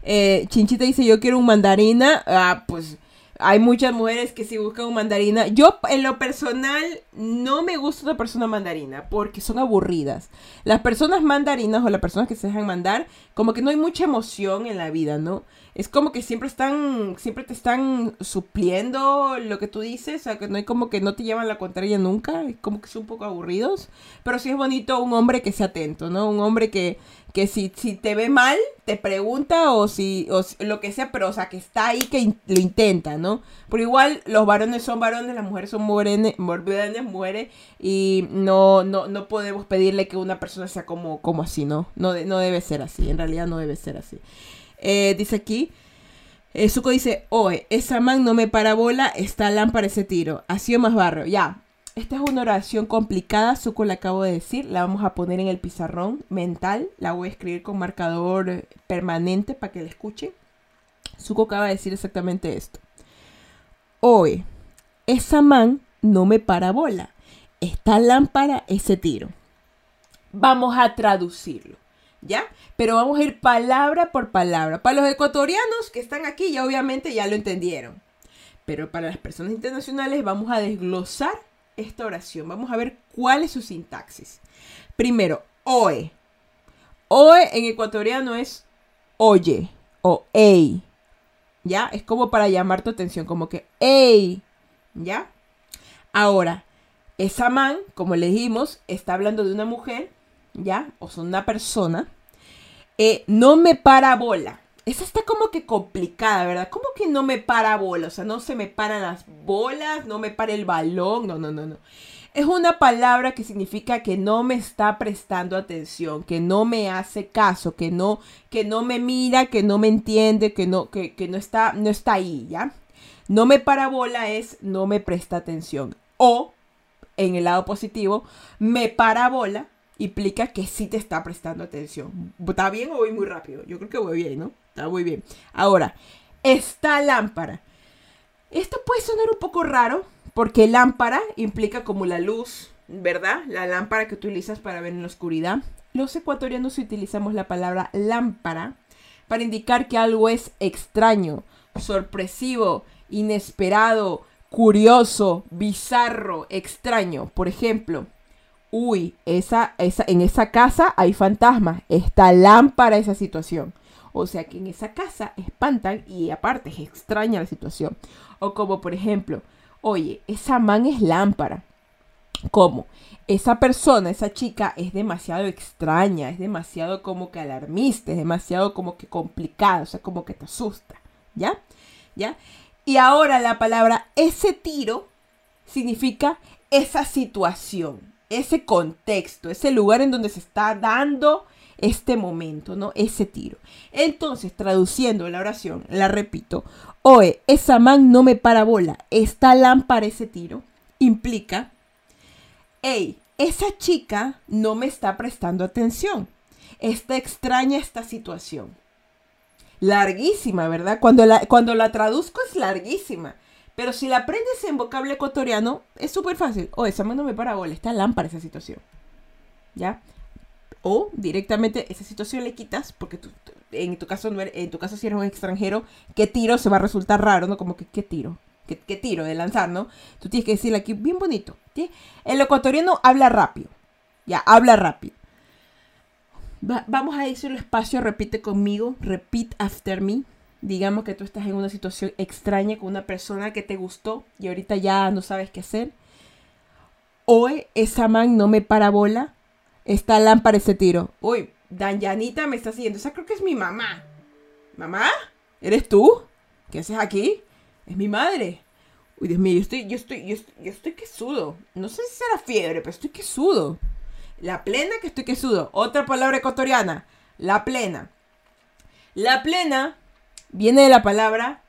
Chinchita dice, yo quiero un mandarina, ah, pues hay muchas mujeres que sí buscan un mandarina. Yo, en lo personal, no me gusta una persona mandarina porque son aburridas. Las personas mandarinas o las personas que se dejan mandar, como que no hay mucha emoción en la vida, ¿no? Es como que siempre están, siempre te están supliendo lo que tú dices, o sea, que no hay como que no te llevan la contraria nunca, es como que son un poco aburridos. Pero sí es bonito un hombre que sea atento, ¿no? Un hombre que, que si, si te ve mal, te pregunta o si, o lo que sea, pero o sea, que está ahí, que lo intenta, ¿no? Pero igual los varones son varones, las mujeres son mujeres, mujeres y no, no, no podemos pedirle que una persona sea como, como así, ¿no? No, no debe ser así, en realidad no debe ser así. Eh, dice aquí, eh, Zuko dice, oye, esa man no me parabola, está lámpara ese tiro, ha sido más barrio, ya. esta es una oración complicada, Suco la acabo de decir, la vamos a poner en el pizarrón mental, la voy a escribir con marcador permanente para que la escuche. Suco acaba de decir exactamente esto. Oe, esa man no me para bola. Esta lámpara, ese tiro. Vamos a traducirlo, ¿ya? Pero vamos a ir palabra por palabra. Para los ecuatorianos que están aquí, ya obviamente ya lo entendieron. Pero para las personas internacionales vamos a desglosar esta oración. Vamos a ver cuál es su sintaxis. Primero, oe. Oe en ecuatoriano es oye o ey. ¿Ya? Es como para llamar tu atención, como que ey. ¿Ya? Ahora, esa man, como le dijimos, está hablando de una mujer, ¿ya? O son una persona. Eh, no me para bola. Esa está como que complicada, ¿verdad? ¿Cómo que no me para bola? O sea, no se me paran las bolas, no me para el balón, no, no, no, no. Es una palabra que significa que no me está prestando atención, que no me hace caso, que no, que no me mira, que no me entiende, que no, que, que no, está, no está ahí, ¿ya? No me para bola es no me presta atención. O, en el lado positivo, me para bola implica que sí te está prestando atención. ¿Está bien o voy muy rápido? Yo creo que voy bien, ¿no? Está muy bien. Ahora, esta lámpara. Esto puede sonar un poco raro porque lámpara implica como la luz, ¿verdad? La lámpara que utilizas para ver en la oscuridad. Los ecuatorianos utilizamos la palabra lámpara para indicar que algo es extraño, sorpresivo, inesperado, curioso, bizarro, extraño. Por ejemplo, uy, esa, esa, en esa casa hay fantasmas. Está lámpara esa situación. O sea que en esa casa espantan y aparte es extraña la situación. O como por ejemplo, oye, esa man es lámpara. ¿Cómo? Esa persona, esa chica es demasiado extraña, es demasiado como que alarmista, es demasiado como que complicada, o sea, como que te asusta. ¿Ya? ¿Ya? Y ahora la palabra ese tiro significa esa situación, ese contexto, ese lugar en donde se está dando este momento, ¿no? Ese tiro. Entonces, traduciendo la oración, la repito. Oe, esa man no me para bola. Esta lámpara, ese tiro, implica, hey, esa chica no me está prestando atención. Está extraña esta situación. Larguísima, ¿verdad? Cuando la, cuando la traduzco es larguísima. Pero si la aprendes en vocablo ecuatoriano, es súper fácil. Oh, esa man no me para bola. Está lámpara esa situación. ¿Ya? O directamente esa situación le quitas, porque tú, en tu caso no en tu caso si eres un extranjero, qué tiro se va a resultar raro, ¿no? Como que qué tiro, qué, tiro de lanzar, ¿no? Tú tienes que decirle aquí bien bonito. El ecuatoriano habla rápido. Ya, habla rápido. vamos a decirlo espacio, repite conmigo, repeat after me. Digamos que tú estás en una situación extraña con una persona que te gustó y ahorita ya no sabes qué hacer. Hoy esa man no me parabola Esta lámpara ese tiro. Uy, Danyanita me está siguiendo. Esa creo que es mi mamá. ¿Mamá? ¿Eres tú? ¿Qué haces aquí? Es mi madre. Uy, Dios mío, yo estoy, yo estoy, yo estoy, yo estoy quesudo. No sé si será fiebre, pero estoy quesudo. La plena que estoy quesudo. Otra palabra ecuatoriana. La plena. La plena viene de la palabra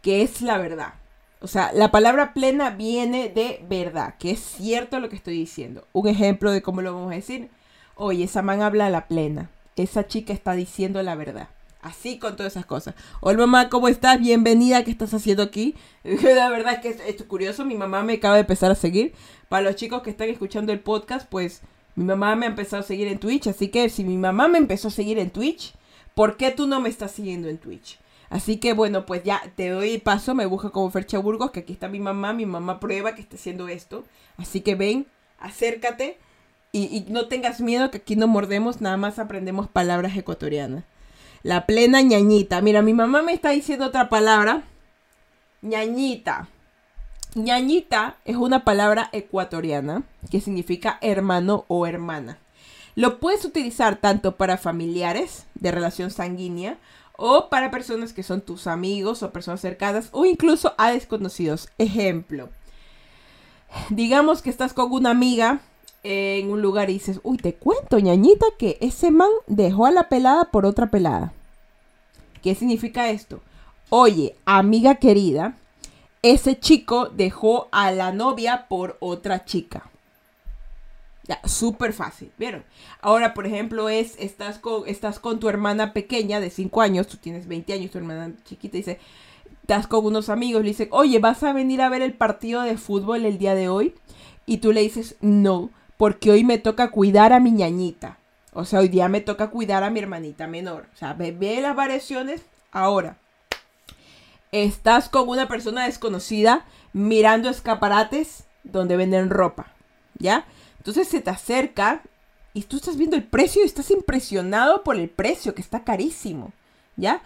que es la verdad. O sea, la palabra plena viene de verdad, que es cierto lo que estoy diciendo. Un ejemplo de cómo lo vamos a decir. Oye, esa man habla la plena. Esa chica está diciendo la verdad. Así con todas esas cosas. Hola mamá, ¿cómo estás? Bienvenida, ¿qué estás haciendo aquí? La verdad es que es, curioso, mi mamá me acaba de empezar a seguir. Para los chicos que están escuchando el podcast, pues mi mamá me ha empezado a seguir en Twitch. Así que si mi mamá me empezó a seguir en Twitch, ¿por qué tú no me estás siguiendo en Twitch? Así que bueno, pues ya te doy paso, me busca como Fercha Burgos, que aquí está mi mamá, mi mamá prueba que está haciendo esto. Así que ven, acércate y, no tengas miedo que aquí no mordemos, nada más aprendemos palabras ecuatorianas. La plena ñañita. Mira, mi mamá me está diciendo otra palabra. ñañita. ñañita es una palabra ecuatoriana que significa hermano o hermana. Lo puedes utilizar tanto para familiares de relación sanguínea o para personas que son tus amigos o personas cercanas o incluso a desconocidos. Ejemplo, digamos que estás con una amiga en un lugar y dices, uy, te cuento, ñañita, que ese man dejó a la pelada por otra pelada. ¿Qué significa esto? Oye, amiga querida, ese chico dejó a la novia por otra chica. Ya, súper fácil, ¿vieron? Ahora, por ejemplo, es, estás con, estás con tu hermana pequeña de 5 años, tú tienes 20 años, tu hermana chiquita dice, estás con unos amigos, le dicen, oye, ¿vas a venir a ver el partido de fútbol el día de hoy? Y tú le dices, no, porque hoy me toca cuidar a mi ñañita. O sea, hoy día me toca cuidar a mi hermanita menor. O sea, ve, ve las variaciones ahora. Estás con una persona desconocida mirando escaparates donde venden ropa, ¿ya? Entonces se te acerca y tú estás viendo el precio y estás impresionado por el precio, que está carísimo, ¿ya?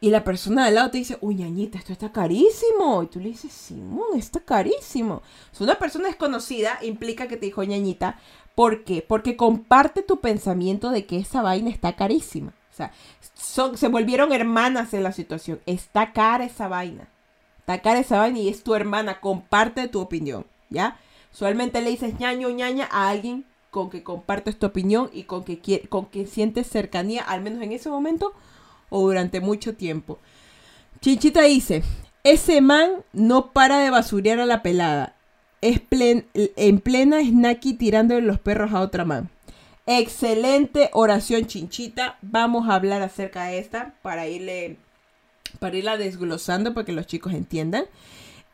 Y la persona de al lado te dice, uy, ñañita, esto está carísimo. Y tú le dices, Simón, está carísimo. Si una persona desconocida implica que te dijo ñañita. ¿Por qué? Porque comparte tu pensamiento de que esa vaina está carísima. O sea, se volvieron hermanas en la situación. Está cara esa vaina. Está cara esa vaina y es tu hermana. Comparte tu opinión, ¿ya? Usualmente le dices ñaño ñaña a alguien con que compartes tu opinión y con que, con que sientes cercanía, al menos en ese momento o durante mucho tiempo. Chinchita dice, ese man no para de basurear a la pelada. Es en plena snacky tirándole los perros a otra man. Excelente oración, Chinchita. Vamos a hablar acerca de esta para irle para irla desglosando para que los chicos entiendan.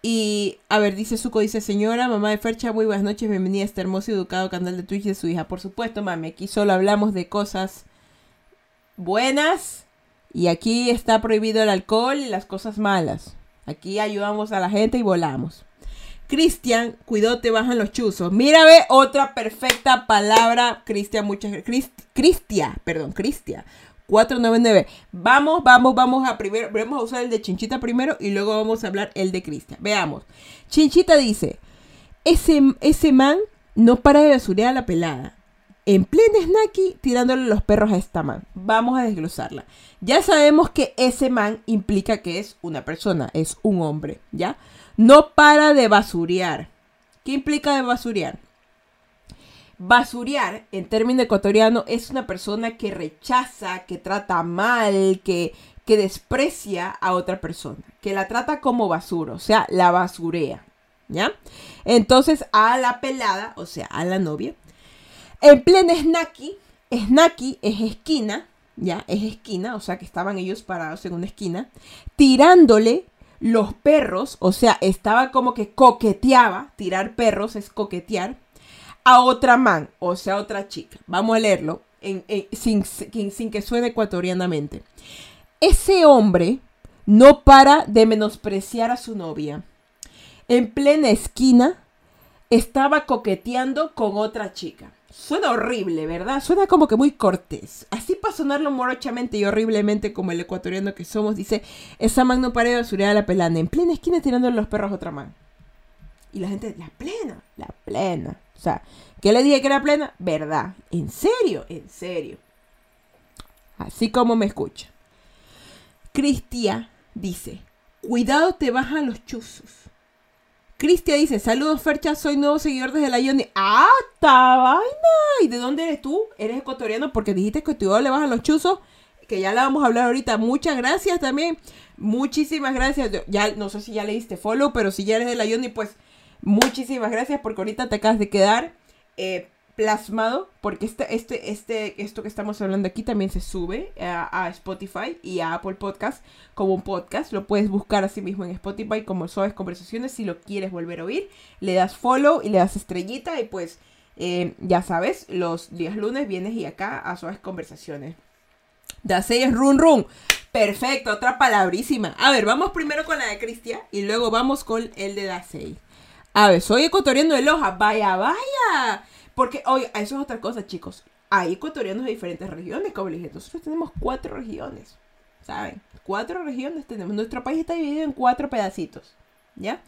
Y a ver, dice Suco, dice señora, mamá de Fercha, muy buenas noches, bienvenida a este hermoso y educado canal de Twitch de su hija. Por supuesto, mami, aquí solo hablamos de cosas buenas y aquí está prohibido el alcohol y las cosas malas. Aquí ayudamos a la gente y volamos. Cristian, cuidado, te bajan los chuzos. Mira, ve, otra perfecta palabra. Cristian, muchas gracias. Cristia, perdón, Cristia. 499. Vamos, vamos, vamos a primero. Vamos a usar el de Chinchita primero y luego vamos a hablar el de Cristian. Veamos. Chinchita dice: ese, ese man no para de basurear a la pelada en plena snacky tirándole los perros a esta man. Vamos a desglosarla. Ya sabemos que ese man implica que es una persona, es un hombre, ¿ya? No para de basurear. ¿Qué implica de basurear? Basurear, en término ecuatoriano, es una persona que rechaza, que trata mal, que, que desprecia a otra persona, que la trata como basura, o sea, la basurea, ¿ya? Entonces, a la pelada, o sea, a la novia, en plena snacky, snacky es esquina, ya, es esquina, o sea que estaban ellos parados en una esquina, tirándole los perros, o sea, estaba como que coqueteaba, tirar perros es coquetear, a otra man, o sea, otra chica. Vamos a leerlo sin, sin que suene ecuatorianamente. Ese hombre no para de menospreciar a su novia. En plena esquina estaba coqueteando con otra chica. Suena horrible, ¿verdad? Suena como que muy cortés. Así para sonarlo morochamente y horriblemente como el ecuatoriano que somos, dice, esa man no para de basurear a la pelana. En plena esquina tirando los perros a otra man. Y la gente, la plena, la plena. O sea, ¿qué le dije que era plena? Verdad. ¿En serio? En serio. Así como me escucha. Cristia dice, cuidado te bajan los chuzos. Cristian dice, saludos Fercha, soy nuevo seguidor desde la Ioni. ¡Ah, ta vaina! ¿Y de dónde eres tú? ¿Eres ecuatoriano? Porque dijiste que tu le a los chuzos, que ya la vamos a hablar ahorita. Muchas gracias también. Muchísimas gracias. Ya, no sé si ya le diste follow, pero si ya eres de la Ioni, pues muchísimas gracias porque ahorita te acabas de quedar. Eh, plasmado, porque este, este, este, esto que estamos hablando aquí también se sube a, Spotify y a Apple Podcast como un podcast. Lo puedes buscar así mismo en Spotify como Suaves Conversaciones. Si lo quieres volver a oír, le das follow y le das estrellita y pues eh, ya sabes, los días lunes vienes y acá a Suaves Conversaciones. Dasei es run run. Perfecto, otra palabrísima. A ver, vamos primero con la de Cristian y luego vamos con el de Dasei. A ver, soy ecuatoriano de Loja. Vaya, vaya. Porque, oye, eso es otra cosa, chicos. Hay ecuatorianos de diferentes regiones, como les dije. Nosotros tenemos cuatro regiones, ¿saben? Cuatro regiones tenemos. Nuestro país está dividido en cuatro pedacitos, ¿ya?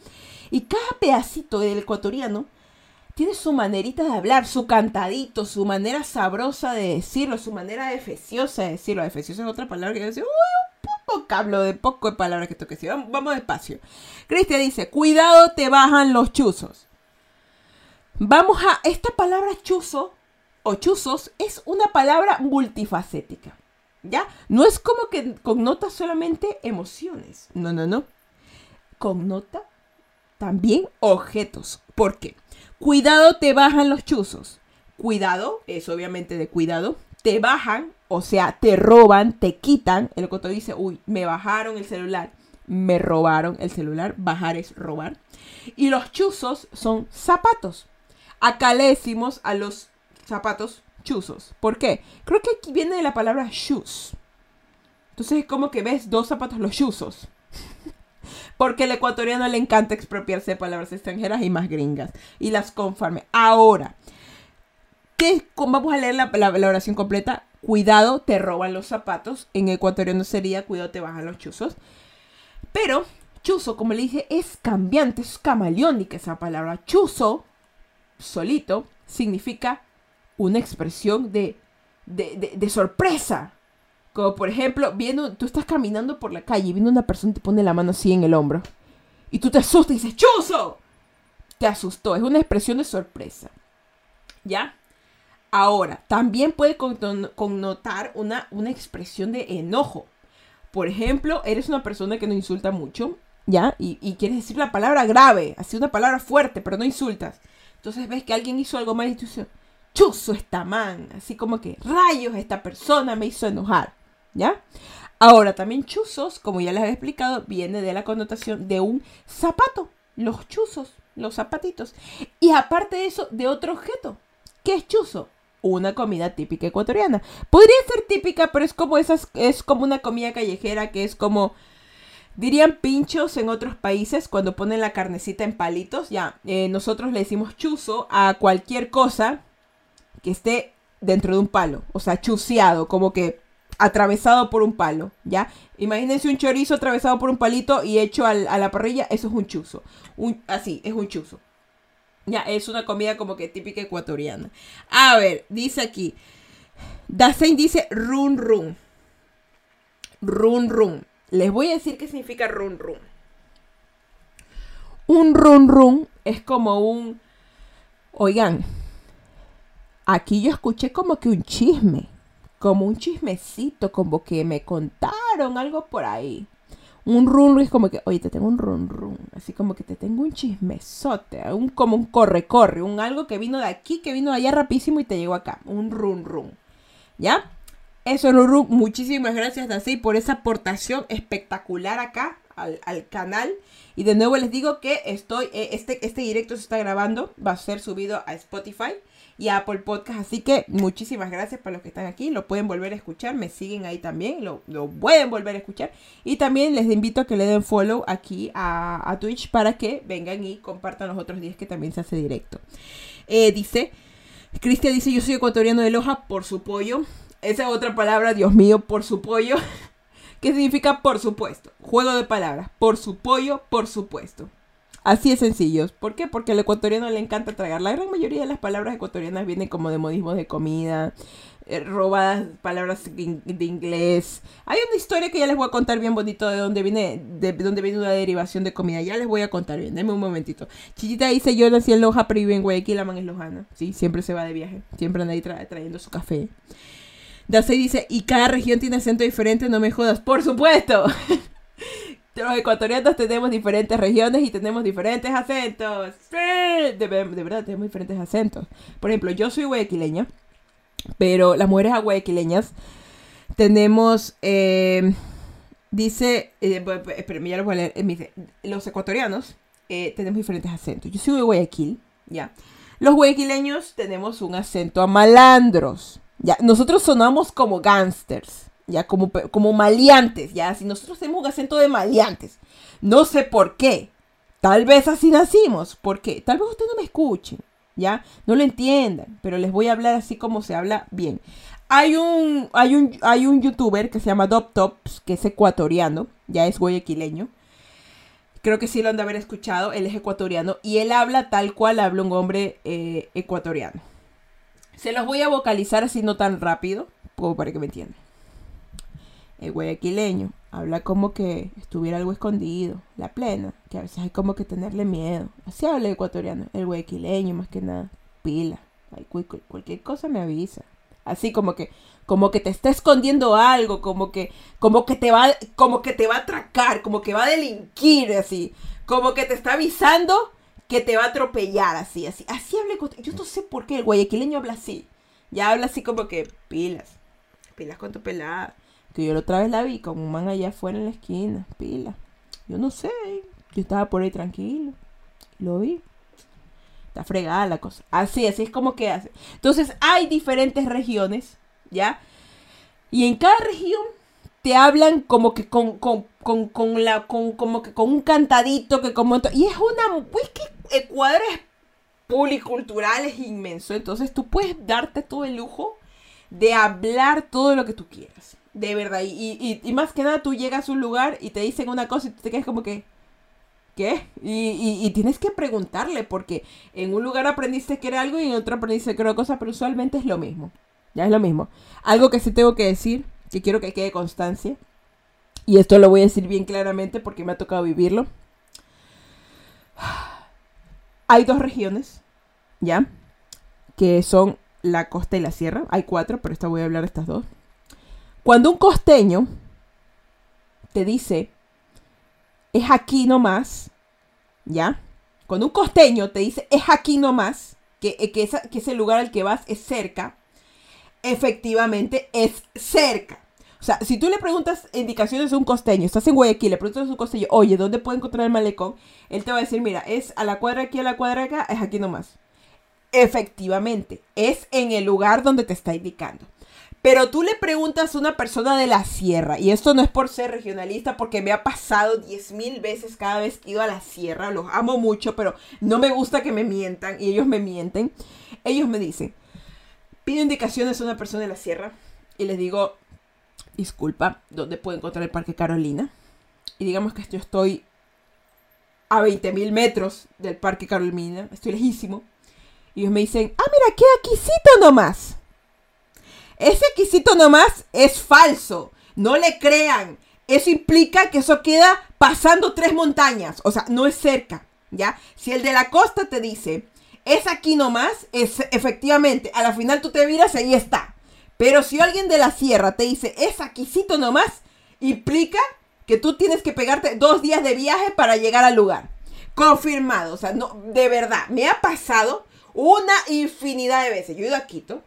Y cada pedacito del ecuatoriano tiene su manerita de hablar, su cantadito, su manera sabrosa de decirlo, su manera defeciosa de decirlo. Defeciosa es otra palabra que yo decía, uy, un poco cablo de poco de palabras que tengo que decir. Vamos, vamos despacio. Cristian dice, cuidado, te bajan los chuzos. Vamos a, esta palabra chuzo o chuzos es una palabra multifacética. ¿Ya? No es como que connota solamente emociones. No, no, no. Connota también objetos. ¿Por qué? Cuidado, te bajan los chuzos. Cuidado, es obviamente de cuidado. Te bajan, o sea, te roban, te quitan. El coto dice, uy, me bajaron el celular. Me robaron el celular. Bajar es robar. Y los chuzos son zapatos. Acá le decimos a los zapatos chuzos. ¿Por qué? Creo que aquí viene de la palabra shoes. Entonces es como que ves dos zapatos los chuzos. Porque al ecuatoriano le encanta expropiarse de palabras extranjeras y más gringas. Y las conforme. Ahora, ¿qué, vamos a leer la, la, oración completa. Cuidado, te roban los zapatos. En ecuatoriano sería cuidado, te bajan los chuzos. Pero chuzo, como le dije, es cambiante, es camaleónica esa palabra. Chuzo, solito, significa una expresión de, de, sorpresa. Como por ejemplo, viendo, tú estás caminando por la calle y viene una persona y te pone la mano así en el hombro. Y tú te asustas y dices, ¡Chuzo! Te asustó. Es una expresión de sorpresa. ¿Ya? Ahora, también puede connotar una, una expresión de enojo. Por ejemplo, eres una persona que no insulta mucho, ¿ya? Y, quieres decir la palabra grave, así una palabra fuerte, pero no insultas. Entonces ves que alguien hizo algo mal y tú dices, chuzo esta man, así como que rayos, esta persona me hizo enojar, ¿ya? Ahora, también chuzos, como ya les he explicado, viene de la connotación de un zapato, los chuzos, los zapatitos. Y aparte de eso, de otro objeto. ¿Qué es chuzo? Una comida típica ecuatoriana. Podría ser típica, pero es como esas, es como una comida callejera que es como Dirían pinchos en otros países cuando ponen la carnecita en palitos. Ya, eh, nosotros le decimos chuzo a cualquier cosa que esté dentro de un palo, o sea, chuceado, como que atravesado por un palo, ¿ya? Imagínense un chorizo atravesado por un palito y hecho a la parrilla, eso es un chuzo. Así, es un chuzo. Ya, es una comida como que típica ecuatoriana. A ver, dice aquí. Dasein dice run run. Run run. Les voy a decir qué significa run run. Un run run es como un... Oigan, aquí yo escuché como que un chisme, como un chismecito, como que me contaron algo por ahí. Un run es como que, oye, te tengo un run run, así como que te tengo un chismesote, un, como un corre corre, un algo que vino de aquí, que vino de allá rapidísimo y te llegó acá, un run run. ¿Ya? Eso, Run muchísimas gracias, así por esa aportación espectacular acá al, al, canal. Y de nuevo les digo que estoy, eh, este, este directo se está grabando, va a ser subido a Spotify y Apple Podcast. Así que muchísimas gracias para los que están aquí. Lo pueden volver a escuchar. Me siguen ahí también. Lo, pueden volver a escuchar. Y también les invito a que le den follow aquí a, Twitch para que vengan y compartan los otros días que también se hace directo. Eh, dice, Cristian dice, yo soy ecuatoriano de Loja por su pollo. Esa otra palabra, Dios mío, por su pollo. ¿Qué significa por supuesto? Juego de palabras. Por su pollo, por supuesto. Así de sencillos. ¿Por qué? Porque al ecuatoriano le encanta tragar. La gran mayoría de las palabras ecuatorianas vienen como de modismos de comida, eh, robadas palabras de inglés. Hay una historia que ya les voy a contar bien bonito de dónde viene, de dónde viene una derivación de comida. Ya les voy a contar bien. Denme un momentito. Chichita dice, yo nací en Loja, pero vivo en Guayaquil, la man es lojana. Sí, siempre se va de viaje. Siempre anda ahí trayendo su café. Dacey dice, y cada región tiene acento diferente, no me jodas. Por supuesto. Los ecuatorianos tenemos diferentes regiones y tenemos diferentes acentos. De, de, verdad, tenemos diferentes acentos. Por ejemplo, yo soy guayaquileña, pero las mujeres guayaquileñas tenemos, eh, dice, eh, espérame, ya lo voy a leer, dice, los ecuatorianos eh, tenemos diferentes acentos. Yo soy Guayaquil, ya. Los guayaquileños tenemos un acento a malandros, ya. Nosotros sonamos como gangsters ya como, como maleantes, ya, si nosotros tenemos un acento de maleantes, no sé por qué, tal vez así nacimos, porque tal vez ustedes no me escuchen, ya, no lo entiendan, pero les voy a hablar así como se habla bien. Hay un, hay un, hay un youtuber que se llama DopTops, que es ecuatoriano, ya es guayaquileño. Creo que sí lo han de haber escuchado, él es ecuatoriano y él habla tal cual habla un hombre eh, ecuatoriano. Se los voy a vocalizar así no tan rápido, como para que me entiendan el guayaquileño habla como que estuviera algo escondido, la plena, que a veces hay como que tenerle miedo. Así habla el ecuatoriano, el guayaquileño más que nada, pila, cualquier cosa me avisa. Así como que como que te está escondiendo algo, como que como que te va como que te va a atracar, como que va a delinquir así. como que te está avisando que te va a atropellar, así, así. Así habla con... Yo no sé por qué el guayaquileño habla así. Ya habla así como que pilas. Pilas con tu pelada. Que yo la otra vez la vi como un man allá afuera en la esquina. Pila. Yo no sé. Yo estaba por ahí tranquilo. Lo vi. Está fregada la cosa. Así, así es como que hace. Entonces hay diferentes regiones, ¿ya? Y en cada región te hablan como que con, con, con, con la, con, como que con un cantadito que como... Y es una... Es que Ecuador es policultural, es inmenso. Entonces tú puedes darte todo el lujo de hablar todo lo que tú quieras. De verdad. Y, y, y más que nada tú llegas a un lugar y te dicen una cosa y tú te quedas como que... ¿Qué? Y, y, tienes que preguntarle, porque en un lugar aprendiste que era algo y en otro aprendiste que era otra cosa, pero usualmente es lo mismo. Ya es lo mismo. Algo que sí tengo que decir, que quiero que quede constancia, y esto lo voy a decir bien claramente porque me ha tocado vivirlo. Hay dos regiones, ¿ya? Que son la costa y la sierra. Hay cuatro, pero esta voy a hablar de estas dos. Cuando un costeño te dice es aquí nomás, ¿ya? Cuando un costeño te dice es aquí nomás, que, eh, que, que ese lugar al que vas es cerca, efectivamente es cerca. O sea, si tú le preguntas indicaciones a un costeño, estás en Guayaquil, le preguntas a un costeño, oye, ¿dónde puedo encontrar el malecón? Él te va a decir, mira, es a la cuadra aquí, a la cuadra acá, es aquí nomás. Efectivamente, es en el lugar donde te está indicando. Pero tú le preguntas a una persona de la sierra, y esto no es por ser regionalista, porque me ha pasado diez mil veces cada vez que he ido a la sierra, los amo mucho, pero no me gusta que me mientan, y ellos me mienten. Ellos me dicen, pido indicaciones a una persona de la sierra, y les digo, disculpa, ¿dónde puedo encontrar el Parque Carolina? Y digamos que yo estoy a 20 mil metros del Parque Carolina, estoy lejísimo. Y ellos me dicen, ah, mira, qué aquisito nomás. Ese quisito nomás es falso. No le crean. Eso implica que eso queda pasando tres montañas. O sea, no es cerca. ¿Ya? Si el de la costa te dice, es aquí nomás, es efectivamente, a la final tú te miras y ahí está. Pero si alguien de la sierra te dice, es aquícito nomás, implica que tú tienes que pegarte dos días de viaje para llegar al lugar. Confirmado. O sea, no, de verdad, me ha pasado una infinidad de veces. Yo he ido a Quito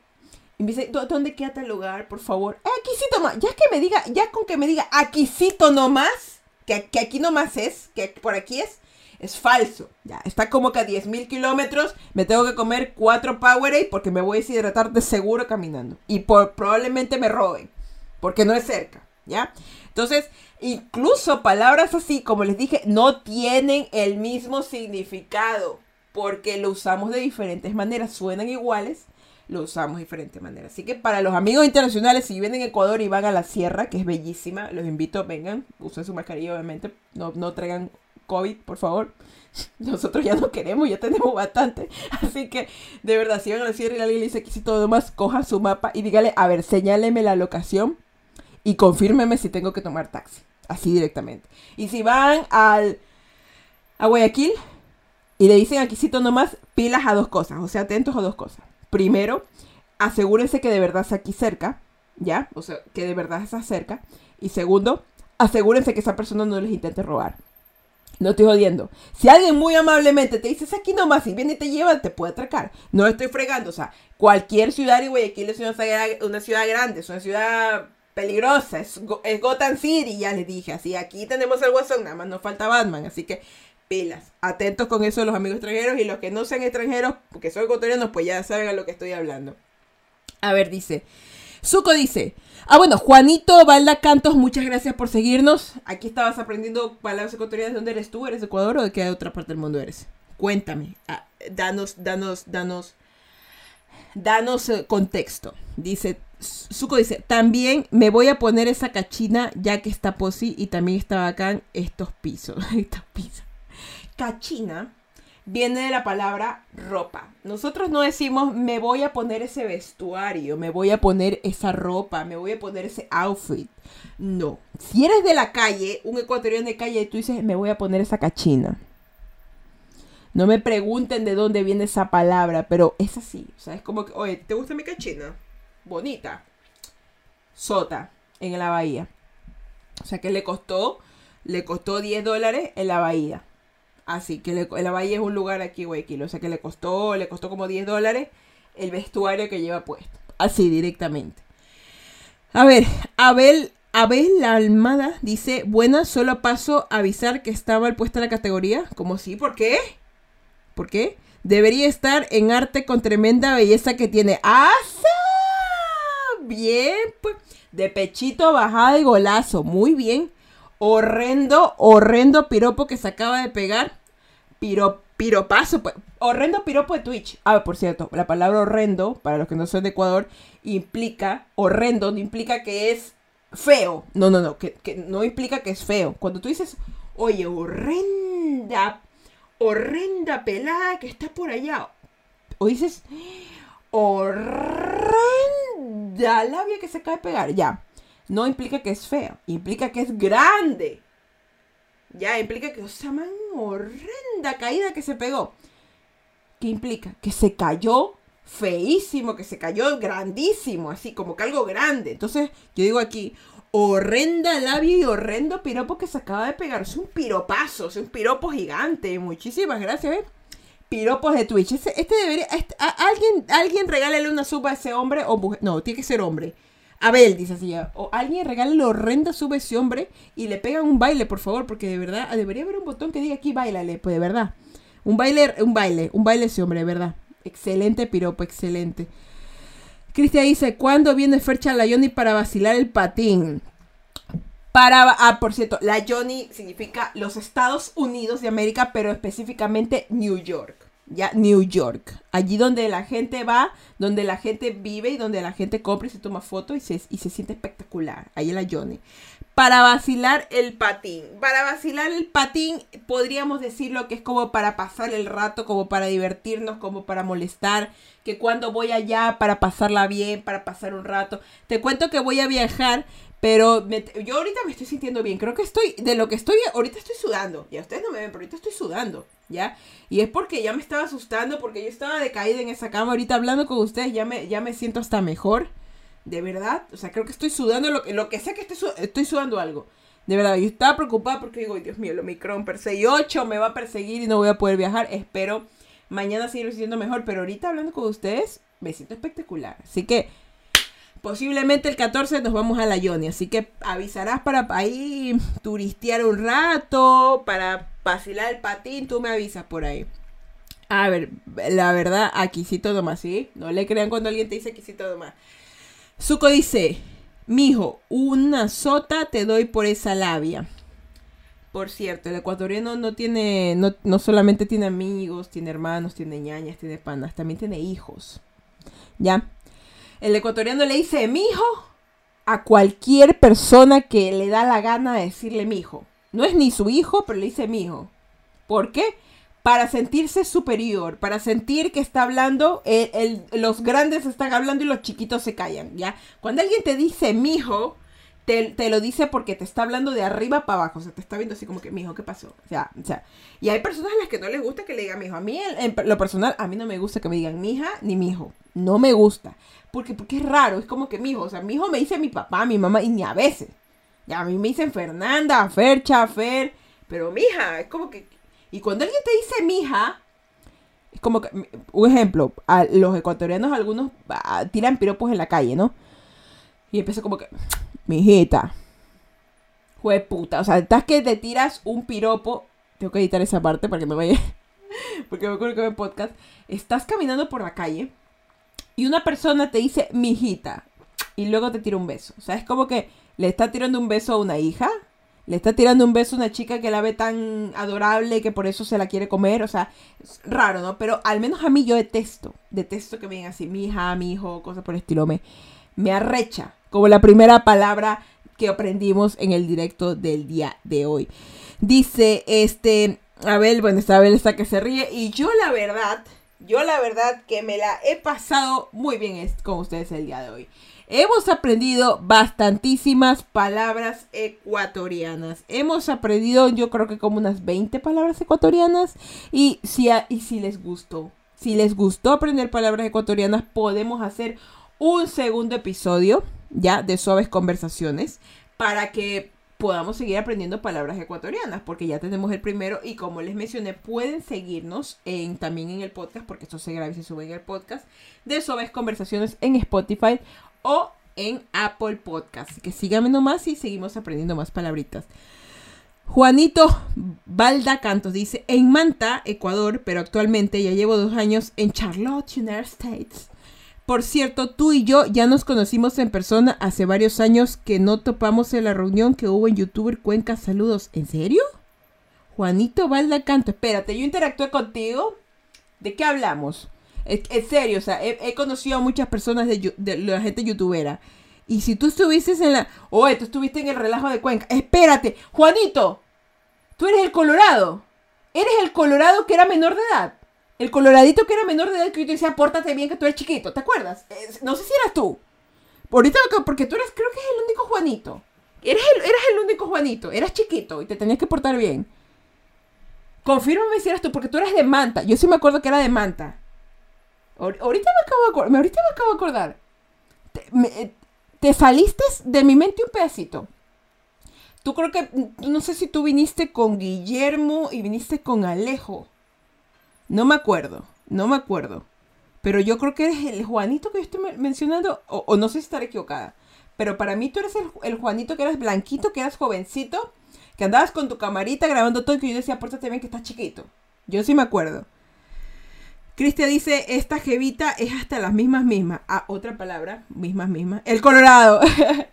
y me dice, ¿dónde queda tal lugar, por favor? Eh, aquícito nomás. Ya que me diga, ya con que me diga aquícito nomás, que, que aquí nomás es, que por aquí es, es falso. Ya, está como que a 10.000 kilómetros. Me tengo que comer cuatro Powerade porque me voy a deshidratar de seguro caminando. Y por, probablemente me roben. Porque no es cerca. ¿Ya? Entonces, incluso palabras así, como les dije, no tienen el mismo significado. Porque lo usamos de diferentes maneras. Suenan iguales, lo usamos de diferente manera. Así que para los amigos internacionales, si vienen a Ecuador y van a la sierra, que es bellísima, los invito, vengan, usen su mascarilla obviamente, no, no traigan COVID, por favor. Nosotros ya no queremos, ya tenemos bastante. Así que, de verdad, si van a la sierra y alguien le dice que si todo más, coja su mapa y dígale, a ver, señáleme la locación y confírmeme si tengo que tomar taxi. Así directamente. Y si van al, a Guayaquil y le dicen aquí sí nomás, pilas a dos cosas, o sea, atentos a dos cosas primero, asegúrense que de verdad está aquí cerca, ¿ya? O sea, que de verdad está cerca. Y segundo, asegúrense que esa persona no les intente robar. No estoy jodiendo. Si alguien muy amablemente te dice, es aquí nomás, y viene y te lleva, te puede atracar. No estoy fregando. O sea, cualquier ciudad y Guayaquil es una ciudad, una ciudad grande, es una ciudad peligrosa, es, es Gotham City, ya les dije. Así, aquí tenemos el Guasón, nada más nos falta Batman. Así que pilas. Atentos con eso los amigos extranjeros y los que no sean extranjeros, porque son ecuatorianos, pues ya saben a lo que estoy hablando. A ver, dice. Zuko dice. Ah, bueno, Juanito Balda Cantos, muchas gracias por seguirnos. Aquí estabas aprendiendo palabras ecuatorianas. ¿De dónde eres tú? ¿Eres de Ecuador o de qué otra parte del mundo eres? Cuéntame. Ah, danos, danos, danos. Danos eh, contexto. Dice. Zuko dice, también me voy a poner esa cachina ya que está posi y también está bacán estos pisos. estos pisos cachina viene de la palabra ropa. Nosotros no decimos me voy a poner ese vestuario, me voy a poner esa ropa, me voy a poner ese outfit. No. Si eres de la calle, un ecuatoriano de calle, y tú dices me voy a poner esa cachina. No me pregunten de dónde viene esa palabra, pero es así. O sea, es como que, oye, ¿te gusta mi cachina? Bonita. Sota, en la bahía. O sea, que le costó, le costó 10 dólares en la bahía. Así que la Bahía es un lugar aquí, Guayaquil. O sea que le costó, le costó como 10 dólares el vestuario que lleva puesto. Así, directamente. A ver, Abel, Abel la Almada dice, buenas, solo paso a avisar que está mal puesta la categoría. ¿Cómo sí? ¿Por qué? ¿Por qué? Debería estar en arte con tremenda belleza que tiene. ¡Asa! Bien, pues. De pechito, bajada y golazo. Muy bien. Horrendo, horrendo piropo que se acaba de pegar. Piro, piropazo. pues. Horrendo piropo de Twitch. Ah, por cierto, la palabra horrendo, para los que no son de Ecuador, implica, horrendo, no implica que es feo. No, no, no, que, que no implica que es feo. Cuando tú dices, oye, horrenda, horrenda pelada que está por allá. O dices, horrenda labia que se acaba de pegar. Ya. No implica que es feo. Implica que es grande. Ya, implica que, o sea, man, horrenda caída que se pegó. ¿Qué implica? Que se cayó feísimo, que se cayó grandísimo, así como que algo grande. Entonces, yo digo aquí, horrenda labia y horrendo piropo que se acaba de pegar. Es un piropazo, es un piropo gigante. Muchísimas gracias, ¿eh? Piropos de Twitch. Este debería. este- alguien, alguien regálale una suba a ese hombre o mujer. No, tiene que ser hombre. Abel, dice así. O alguien regálale horrenda suba a ese hombre y le pegan un baile, por favor, porque de verdad debería haber un botón que diga aquí bailale, pues de verdad. Un baile, un baile, un baile ese hombre, de verdad. Excelente piropo, excelente. Cristian dice, ¿cuándo viene Fercha la Johnny para vacilar el patín? Para, ah, por cierto, la Johnny significa los Estados Unidos de América, pero específicamente New York. Ya, New York. Allí donde la gente va, donde la gente vive y donde la gente compra y se toma fotos y se, y se siente espectacular. Ahí la Johnny. Para vacilar el patín. Para vacilar el patín, podríamos decirlo que es como para pasar el rato, como para divertirnos, como para molestar. Que cuando voy allá para pasarla bien, para pasar un rato. Te cuento que voy a viajar, pero me- yo ahorita me estoy sintiendo bien. Creo que estoy, de lo que estoy, ahorita estoy sudando. Ya ustedes no me ven, pero ahorita estoy sudando. ¿Ya? Y es porque ya me estaba asustando, porque yo estaba decaída en esa cama. Ahorita hablando con ustedes ya me, ya me siento hasta mejor. De verdad. O sea, creo que estoy sudando lo que, lo que sea que esté su- estoy sudando algo. De verdad, yo estaba preocupada porque digo, "Ay, Dios mío, el Omicron perseguí 8 me va a perseguir y no voy a poder viajar. Espero mañana seguir sintiendo mejor. Pero ahorita hablando con ustedes, me siento espectacular. Así que posiblemente el 14 nos vamos a la Yoni. Así que avisarás para ahí turistear un rato, para vacilar el patín. Tú me avisas por ahí. A ver, la verdad, aquí sí todo más, ¿sí? No le crean cuando alguien te dice aquí sí todo más. Zuko dice, mijo, una sota te doy por esa labia. Por cierto, el ecuatoriano no tiene, no, no solamente tiene amigos, tiene hermanos, tiene ñañas, tiene panas, también tiene hijos. ¿Ya? El ecuatoriano le dice mijo a cualquier persona que le da la gana de decirle mijo. No es ni su hijo, pero le dice mijo. ¿Por qué? Para sentirse superior, para sentir que está hablando, el- los grandes están hablando y los chiquitos se callan, ¿ya? Cuando alguien te dice mijo, te, te lo dice porque te está hablando de arriba para abajo, o sea, te está viendo así como que, mijo, ¿qué pasó? O sea, o sea, y hay personas a las que no les gusta que le digan mijo. A mí, en, lo personal, a mí no me gusta que me digan mija ni mijo. No me gusta. Porque, porque es raro, es como que mijo, o sea, mijo me dice mi papá, mi mamá, y ni a veces. Ya a mí me dicen Fernanda, Fercha, Fer, pero mija, es como que... Y cuando alguien te dice mija, es como que, un ejemplo, a los ecuatorianos algunos ah, tiran piropos en la calle, ¿no? Y empieza como que, mijita, jue puta, o sea, estás que te tiras un piropo, tengo que editar esa parte para que no vaya, porque me acuerdo que en podcast, estás caminando por la calle y una persona te dice mijita y luego te tira un beso, o sea, es como que le está tirando un beso a una hija, le está tirando un beso a una chica que la ve tan adorable que por eso se la quiere comer. O sea, es raro, ¿no? Pero al menos a mí yo detesto. Detesto que me así, mi hija, mi hijo, cosas por el estilo. Me, me arrecha. Como la primera palabra que aprendimos en el directo del día de hoy. Dice, este, Abel, bueno, está Abel está que se ríe. Y yo la verdad, yo la verdad que me la he pasado muy bien con ustedes el día de hoy. Hemos aprendido bastantísimas palabras ecuatorianas. Hemos aprendido yo creo que como unas 20 palabras ecuatorianas. Y si, y si les gustó, si les gustó aprender palabras ecuatorianas, podemos hacer un segundo episodio ya de suaves conversaciones para que podamos seguir aprendiendo palabras ecuatorianas, porque ya tenemos el primero y como les mencioné, pueden seguirnos en, también en el podcast, porque esto se graba y se sube en el podcast, de Suaves Conversaciones en Spotify o en Apple Podcast. Que síganme nomás y seguimos aprendiendo más palabritas. Juanito Balda Cantos dice, en Manta, Ecuador, pero actualmente ya llevo dos años en Charlotte, United States. Por cierto, tú y yo ya nos conocimos en persona hace varios años que no topamos en la reunión que hubo en YouTuber Cuenca. Saludos. ¿En serio? Juanito Balda Canto. Espérate, yo interactué contigo. ¿De qué hablamos? En serio, o sea, he, conocido a muchas personas de, de la gente youtubera. Y si tú estuviste en la... Oye, tú estuviste en el relajo de Cuenca. Espérate, Juanito. Tú eres el Colorado. Eres el Colorado que era menor de edad. El Coloradito que era menor de edad que yo te decía, pórtate bien que tú eres chiquito. ¿Te acuerdas? no sé si eras tú. Ahorita, porque tú eres, creo que es el único Juanito. Eres el, eras el único Juanito. Eras chiquito y te tenías que portar bien. Confírmame si eras tú, porque tú eres de Manta. Yo sí me acuerdo que era de Manta. Ahorita me acabo de acordar. Ahorita me acabo de acordar. me, te saliste de mi mente un pedacito. Tú creo que, no sé si tú viniste con Guillermo y viniste con Alejo. No me acuerdo, no me acuerdo. Pero yo creo que eres el Juanito que yo estoy mencionando, o, no sé si estaré equivocada. Pero para mí tú eres el, Juanito que eras blanquito, que eras jovencito, que andabas con tu camarita grabando todo y que yo decía, pórtate bien que estás chiquito. Yo sí me acuerdo. Cristian dice, esta jevita es hasta las mismas mismas. Ah, otra palabra, mismas mismas. El Colorado.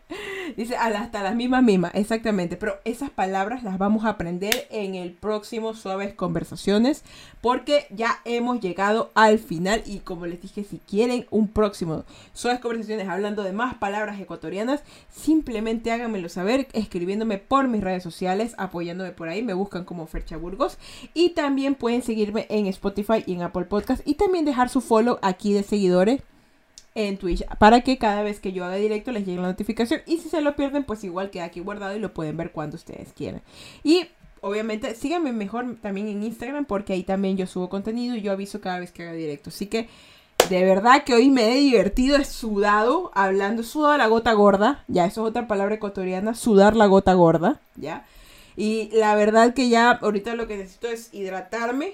dice, hasta las mismas mismas, exactamente. Pero esas palabras las vamos a aprender en el próximo Suaves Conversaciones. Porque ya hemos llegado al final. Y como les dije, si quieren un próximo Suaves Conversaciones hablando de más palabras ecuatorianas, simplemente háganmelo saber escribiéndome por mis redes sociales, apoyándome por ahí. Me buscan como Fercha Burgos. Y también pueden seguirme en Spotify y en Apple Podcast y también dejar su follow aquí de seguidores en Twitch para que cada vez que yo haga directo les llegue la notificación y si se lo pierden pues igual queda aquí guardado y lo pueden ver cuando ustedes quieran. Y obviamente síganme mejor también en Instagram porque ahí también yo subo contenido y yo aviso cada vez que haga directo. Así que de verdad que hoy me he divertido, he sudado, hablando, sudado la gota gorda, ya eso es otra palabra ecuatoriana, sudar la gota gorda, ya. Y la verdad que ya ahorita lo que necesito es hidratarme,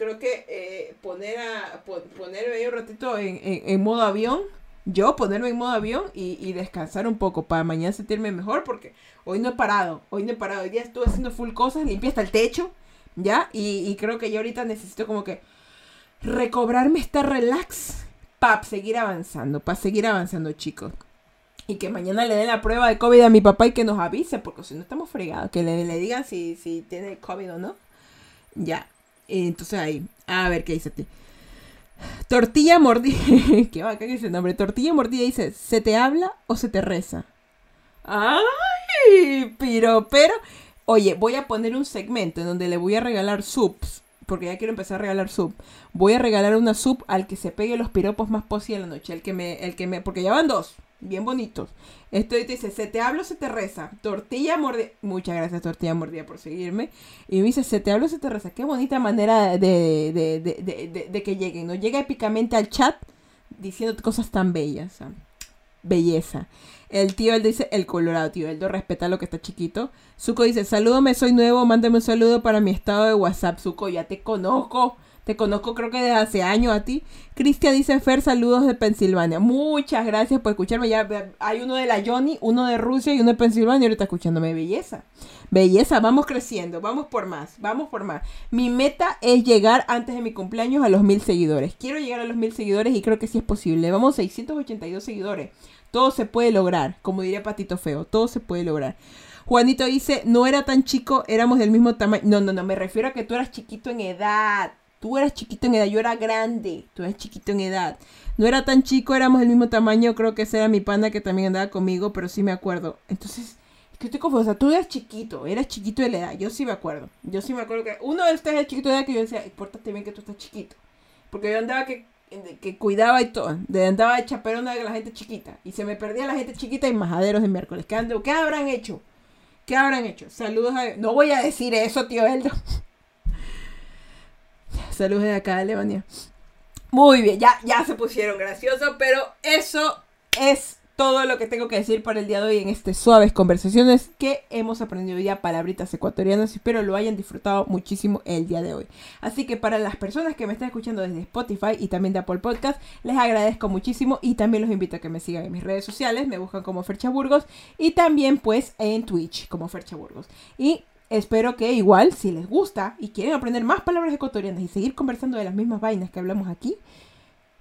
creo que eh, poner a ponerme un ratito en, modo avión, yo ponerme en modo avión y, descansar un poco para mañana sentirme mejor porque hoy no he parado, hoy no he parado, hoy día estuve haciendo full cosas, limpié hasta el techo, ¿ya? Y, creo que yo ahorita necesito como que recobrarme esta relax para seguir avanzando, para seguir avanzando chicos. Y que mañana le den la prueba de COVID a mi papá y que nos avise, porque si no estamos fregados, que le, le digan si, si tiene COVID o no. Ya, entonces ahí, a ver qué dice a ti. Tortilla mordida. qué bacán ese nombre. Tortilla mordida dice: ¿se te habla o se te reza? ¡Ay! Pero, pero. Oye, voy a poner un segmento en donde le voy a regalar subs. Porque ya quiero empezar a regalar sub. Voy a regalar una sub al que se pegue los piropos más posible la noche. El que me. El que me. Porque ya van dos bien bonitos. Esto dice, se te habla o se te reza. Tortilla mordida. Muchas gracias, Tortilla mordida, por seguirme. Y me dice, se te habla o se te reza. Qué bonita manera de, de, de, que lleguen. No llega épicamente al chat diciendo cosas tan bellas. Belleza. El tío él dice, el colorado, tío Eldo, respeta lo que está chiquito. Zuko dice, salúdame, soy nuevo, mándame un saludo para mi estado de WhatsApp. Zuko, ya te conozco. Te conozco creo que desde hace años a ti. Cristian dice, Fer, saludos de Pensilvania. Muchas gracias por escucharme. Ya hay uno de la Johnny, uno de Rusia y uno de Pensilvania. Ahorita escuchándome. Belleza. Belleza, vamos creciendo. Vamos por más. Vamos por más. Mi meta es llegar antes de mi cumpleaños a los mil seguidores. Quiero llegar a los mil seguidores y creo que sí es posible. Vamos 682 seguidores. Todo se puede lograr. Como diría Patito Feo. Todo se puede lograr. Juanito dice, no era tan chico, éramos del mismo tamaño. No, no, no, me refiero a que tú eras chiquito en edad. Tú eras chiquito en edad, yo era grande, tú eras chiquito en edad. No era tan chico, éramos del mismo tamaño, creo que ese era mi panda que también andaba conmigo, pero sí me acuerdo. Entonces, es que estoy confusa, tú eras chiquito, eras chiquito de la edad, yo sí me acuerdo. Yo sí me acuerdo que uno de ustedes es chiquito de edad que yo decía, pórtate bien que tú estás chiquito. Porque yo andaba que, que cuidaba y todo, de andaba de chaperona de la gente chiquita. Y se me perdía la gente chiquita y majaderos de miércoles. ¿Qué, ¿Qué habrán hecho? ¿Qué habrán hecho? Saludos a... No voy a decir eso, tío Eldo. Saludos de acá, Alemania. Muy bien, ya, ya se pusieron graciosos, pero eso es todo lo que tengo que decir para el día de hoy en este suaves conversaciones que hemos aprendido ya palabritas ecuatorianas. Espero lo hayan disfrutado muchísimo el día de hoy. Así que para las personas que me están escuchando desde Spotify y también de Apple Podcast, les agradezco muchísimo y también los invito a que me sigan en mis redes sociales. Me buscan como Fercha Burgos y también pues en Twitch como Fercha Burgos. Y Espero que igual, si les gusta y quieren aprender más palabras ecuatorianas y seguir conversando de las mismas vainas que hablamos aquí,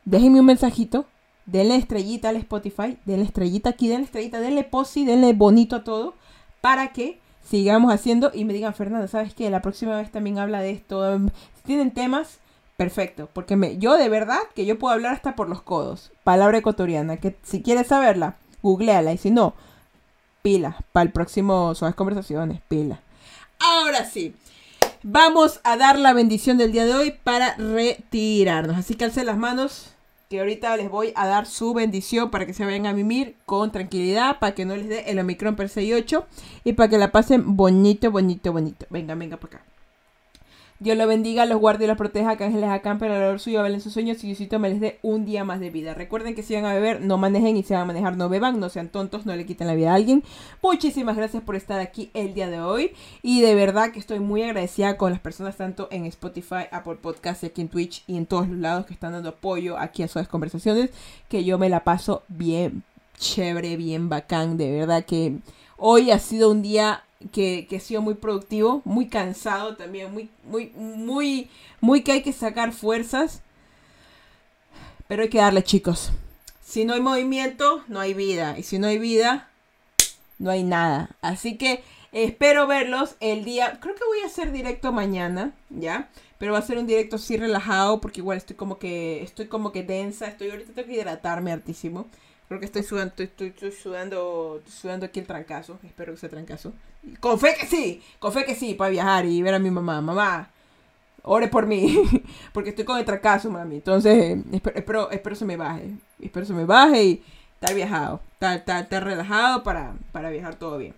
déjenme un mensajito, denle estrellita al Spotify, denle estrellita aquí, denle estrellita, denle posi, denle bonito a todo, para que sigamos haciendo y me digan, Fernanda, ¿sabes qué? La próxima vez también habla de esto. Si tienen temas, perfecto, porque me, yo de verdad que yo puedo hablar hasta por los codos. Palabra ecuatoriana, que si quieres saberla, googleala y si no, pila, para el próximo Suaves Conversaciones, pila. Ahora sí. Vamos a dar la bendición del día de hoy para retirarnos. Así que alcen las manos, que ahorita les voy a dar su bendición para que se vayan a mimir con tranquilidad, para que no les dé el Omicron per 68 y para que la pasen bonito, bonito, bonito. Venga, venga para acá. Dios lo bendiga, los guarde y los proteja, que ángeles acampen alrededor suyo, velen sus sueños y Diosito me les dé un día más de vida. Recuerden que si van a beber, no manejen y si van a manejar, no beban, no sean tontos, no le quiten la vida a alguien. Muchísimas gracias por estar aquí el día de hoy y de verdad que estoy muy agradecida con las personas tanto en Spotify, Apple Podcast y aquí en Twitch y en todos los lados que están dando apoyo aquí a sus conversaciones, que yo me la paso bien chévere, bien bacán, de verdad que hoy ha sido un día que, que, ha sido muy productivo, muy cansado también, muy, muy, muy, muy que hay que sacar fuerzas. Pero hay que darle, chicos. Si no hay movimiento, no hay vida. Y si no hay vida, no hay nada. Así que espero verlos el día. Creo que voy a hacer directo mañana, ¿ya? Pero va a ser un directo así relajado. Porque igual estoy como que. Estoy como que densa. Estoy ahorita tengo que hidratarme hartísimo. Creo que estoy sudando, estoy, estoy, sudando, sudando aquí el trancazo. Espero que sea trancazo. Con fe que sí, con fe que sí, para viajar y ver a mi mamá. Mamá, ore por mí, porque estoy con el trancazo, mami. Entonces, espero, espero, se me baje. Espero se me baje y estar viajado, estar, estar, relajado para, para viajar todo bien.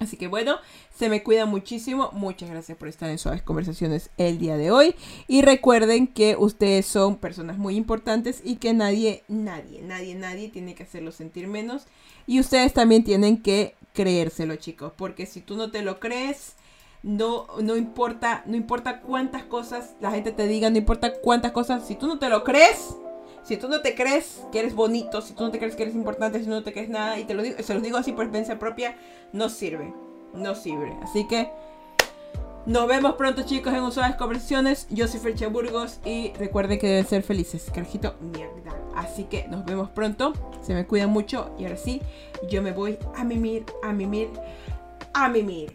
Así que bueno, se me cuida muchísimo. Muchas gracias por estar en Suaves Conversaciones el día de hoy. Y recuerden que ustedes son personas muy importantes y que nadie, nadie, nadie, nadie tiene que hacerlo sentir menos. Y ustedes también tienen que creérselo, chicos. Porque si tú no te lo crees, no, no importa, no importa cuántas cosas la gente te diga, no importa cuántas cosas, si tú no te lo crees, si tú no te crees que eres bonito, si tú no te crees que eres importante, si no te crees nada, y te lo digo, se los digo así por experiencia propia, no sirve. No sirve. Así que nos vemos pronto, chicos, en Usuales Conversaciones. Yo soy Fercha Burgos y recuerden que deben ser felices. Carajito, mierda. Así que nos vemos pronto. Se me cuidan mucho y ahora sí, yo me voy a mimir, a mimir, a mimir.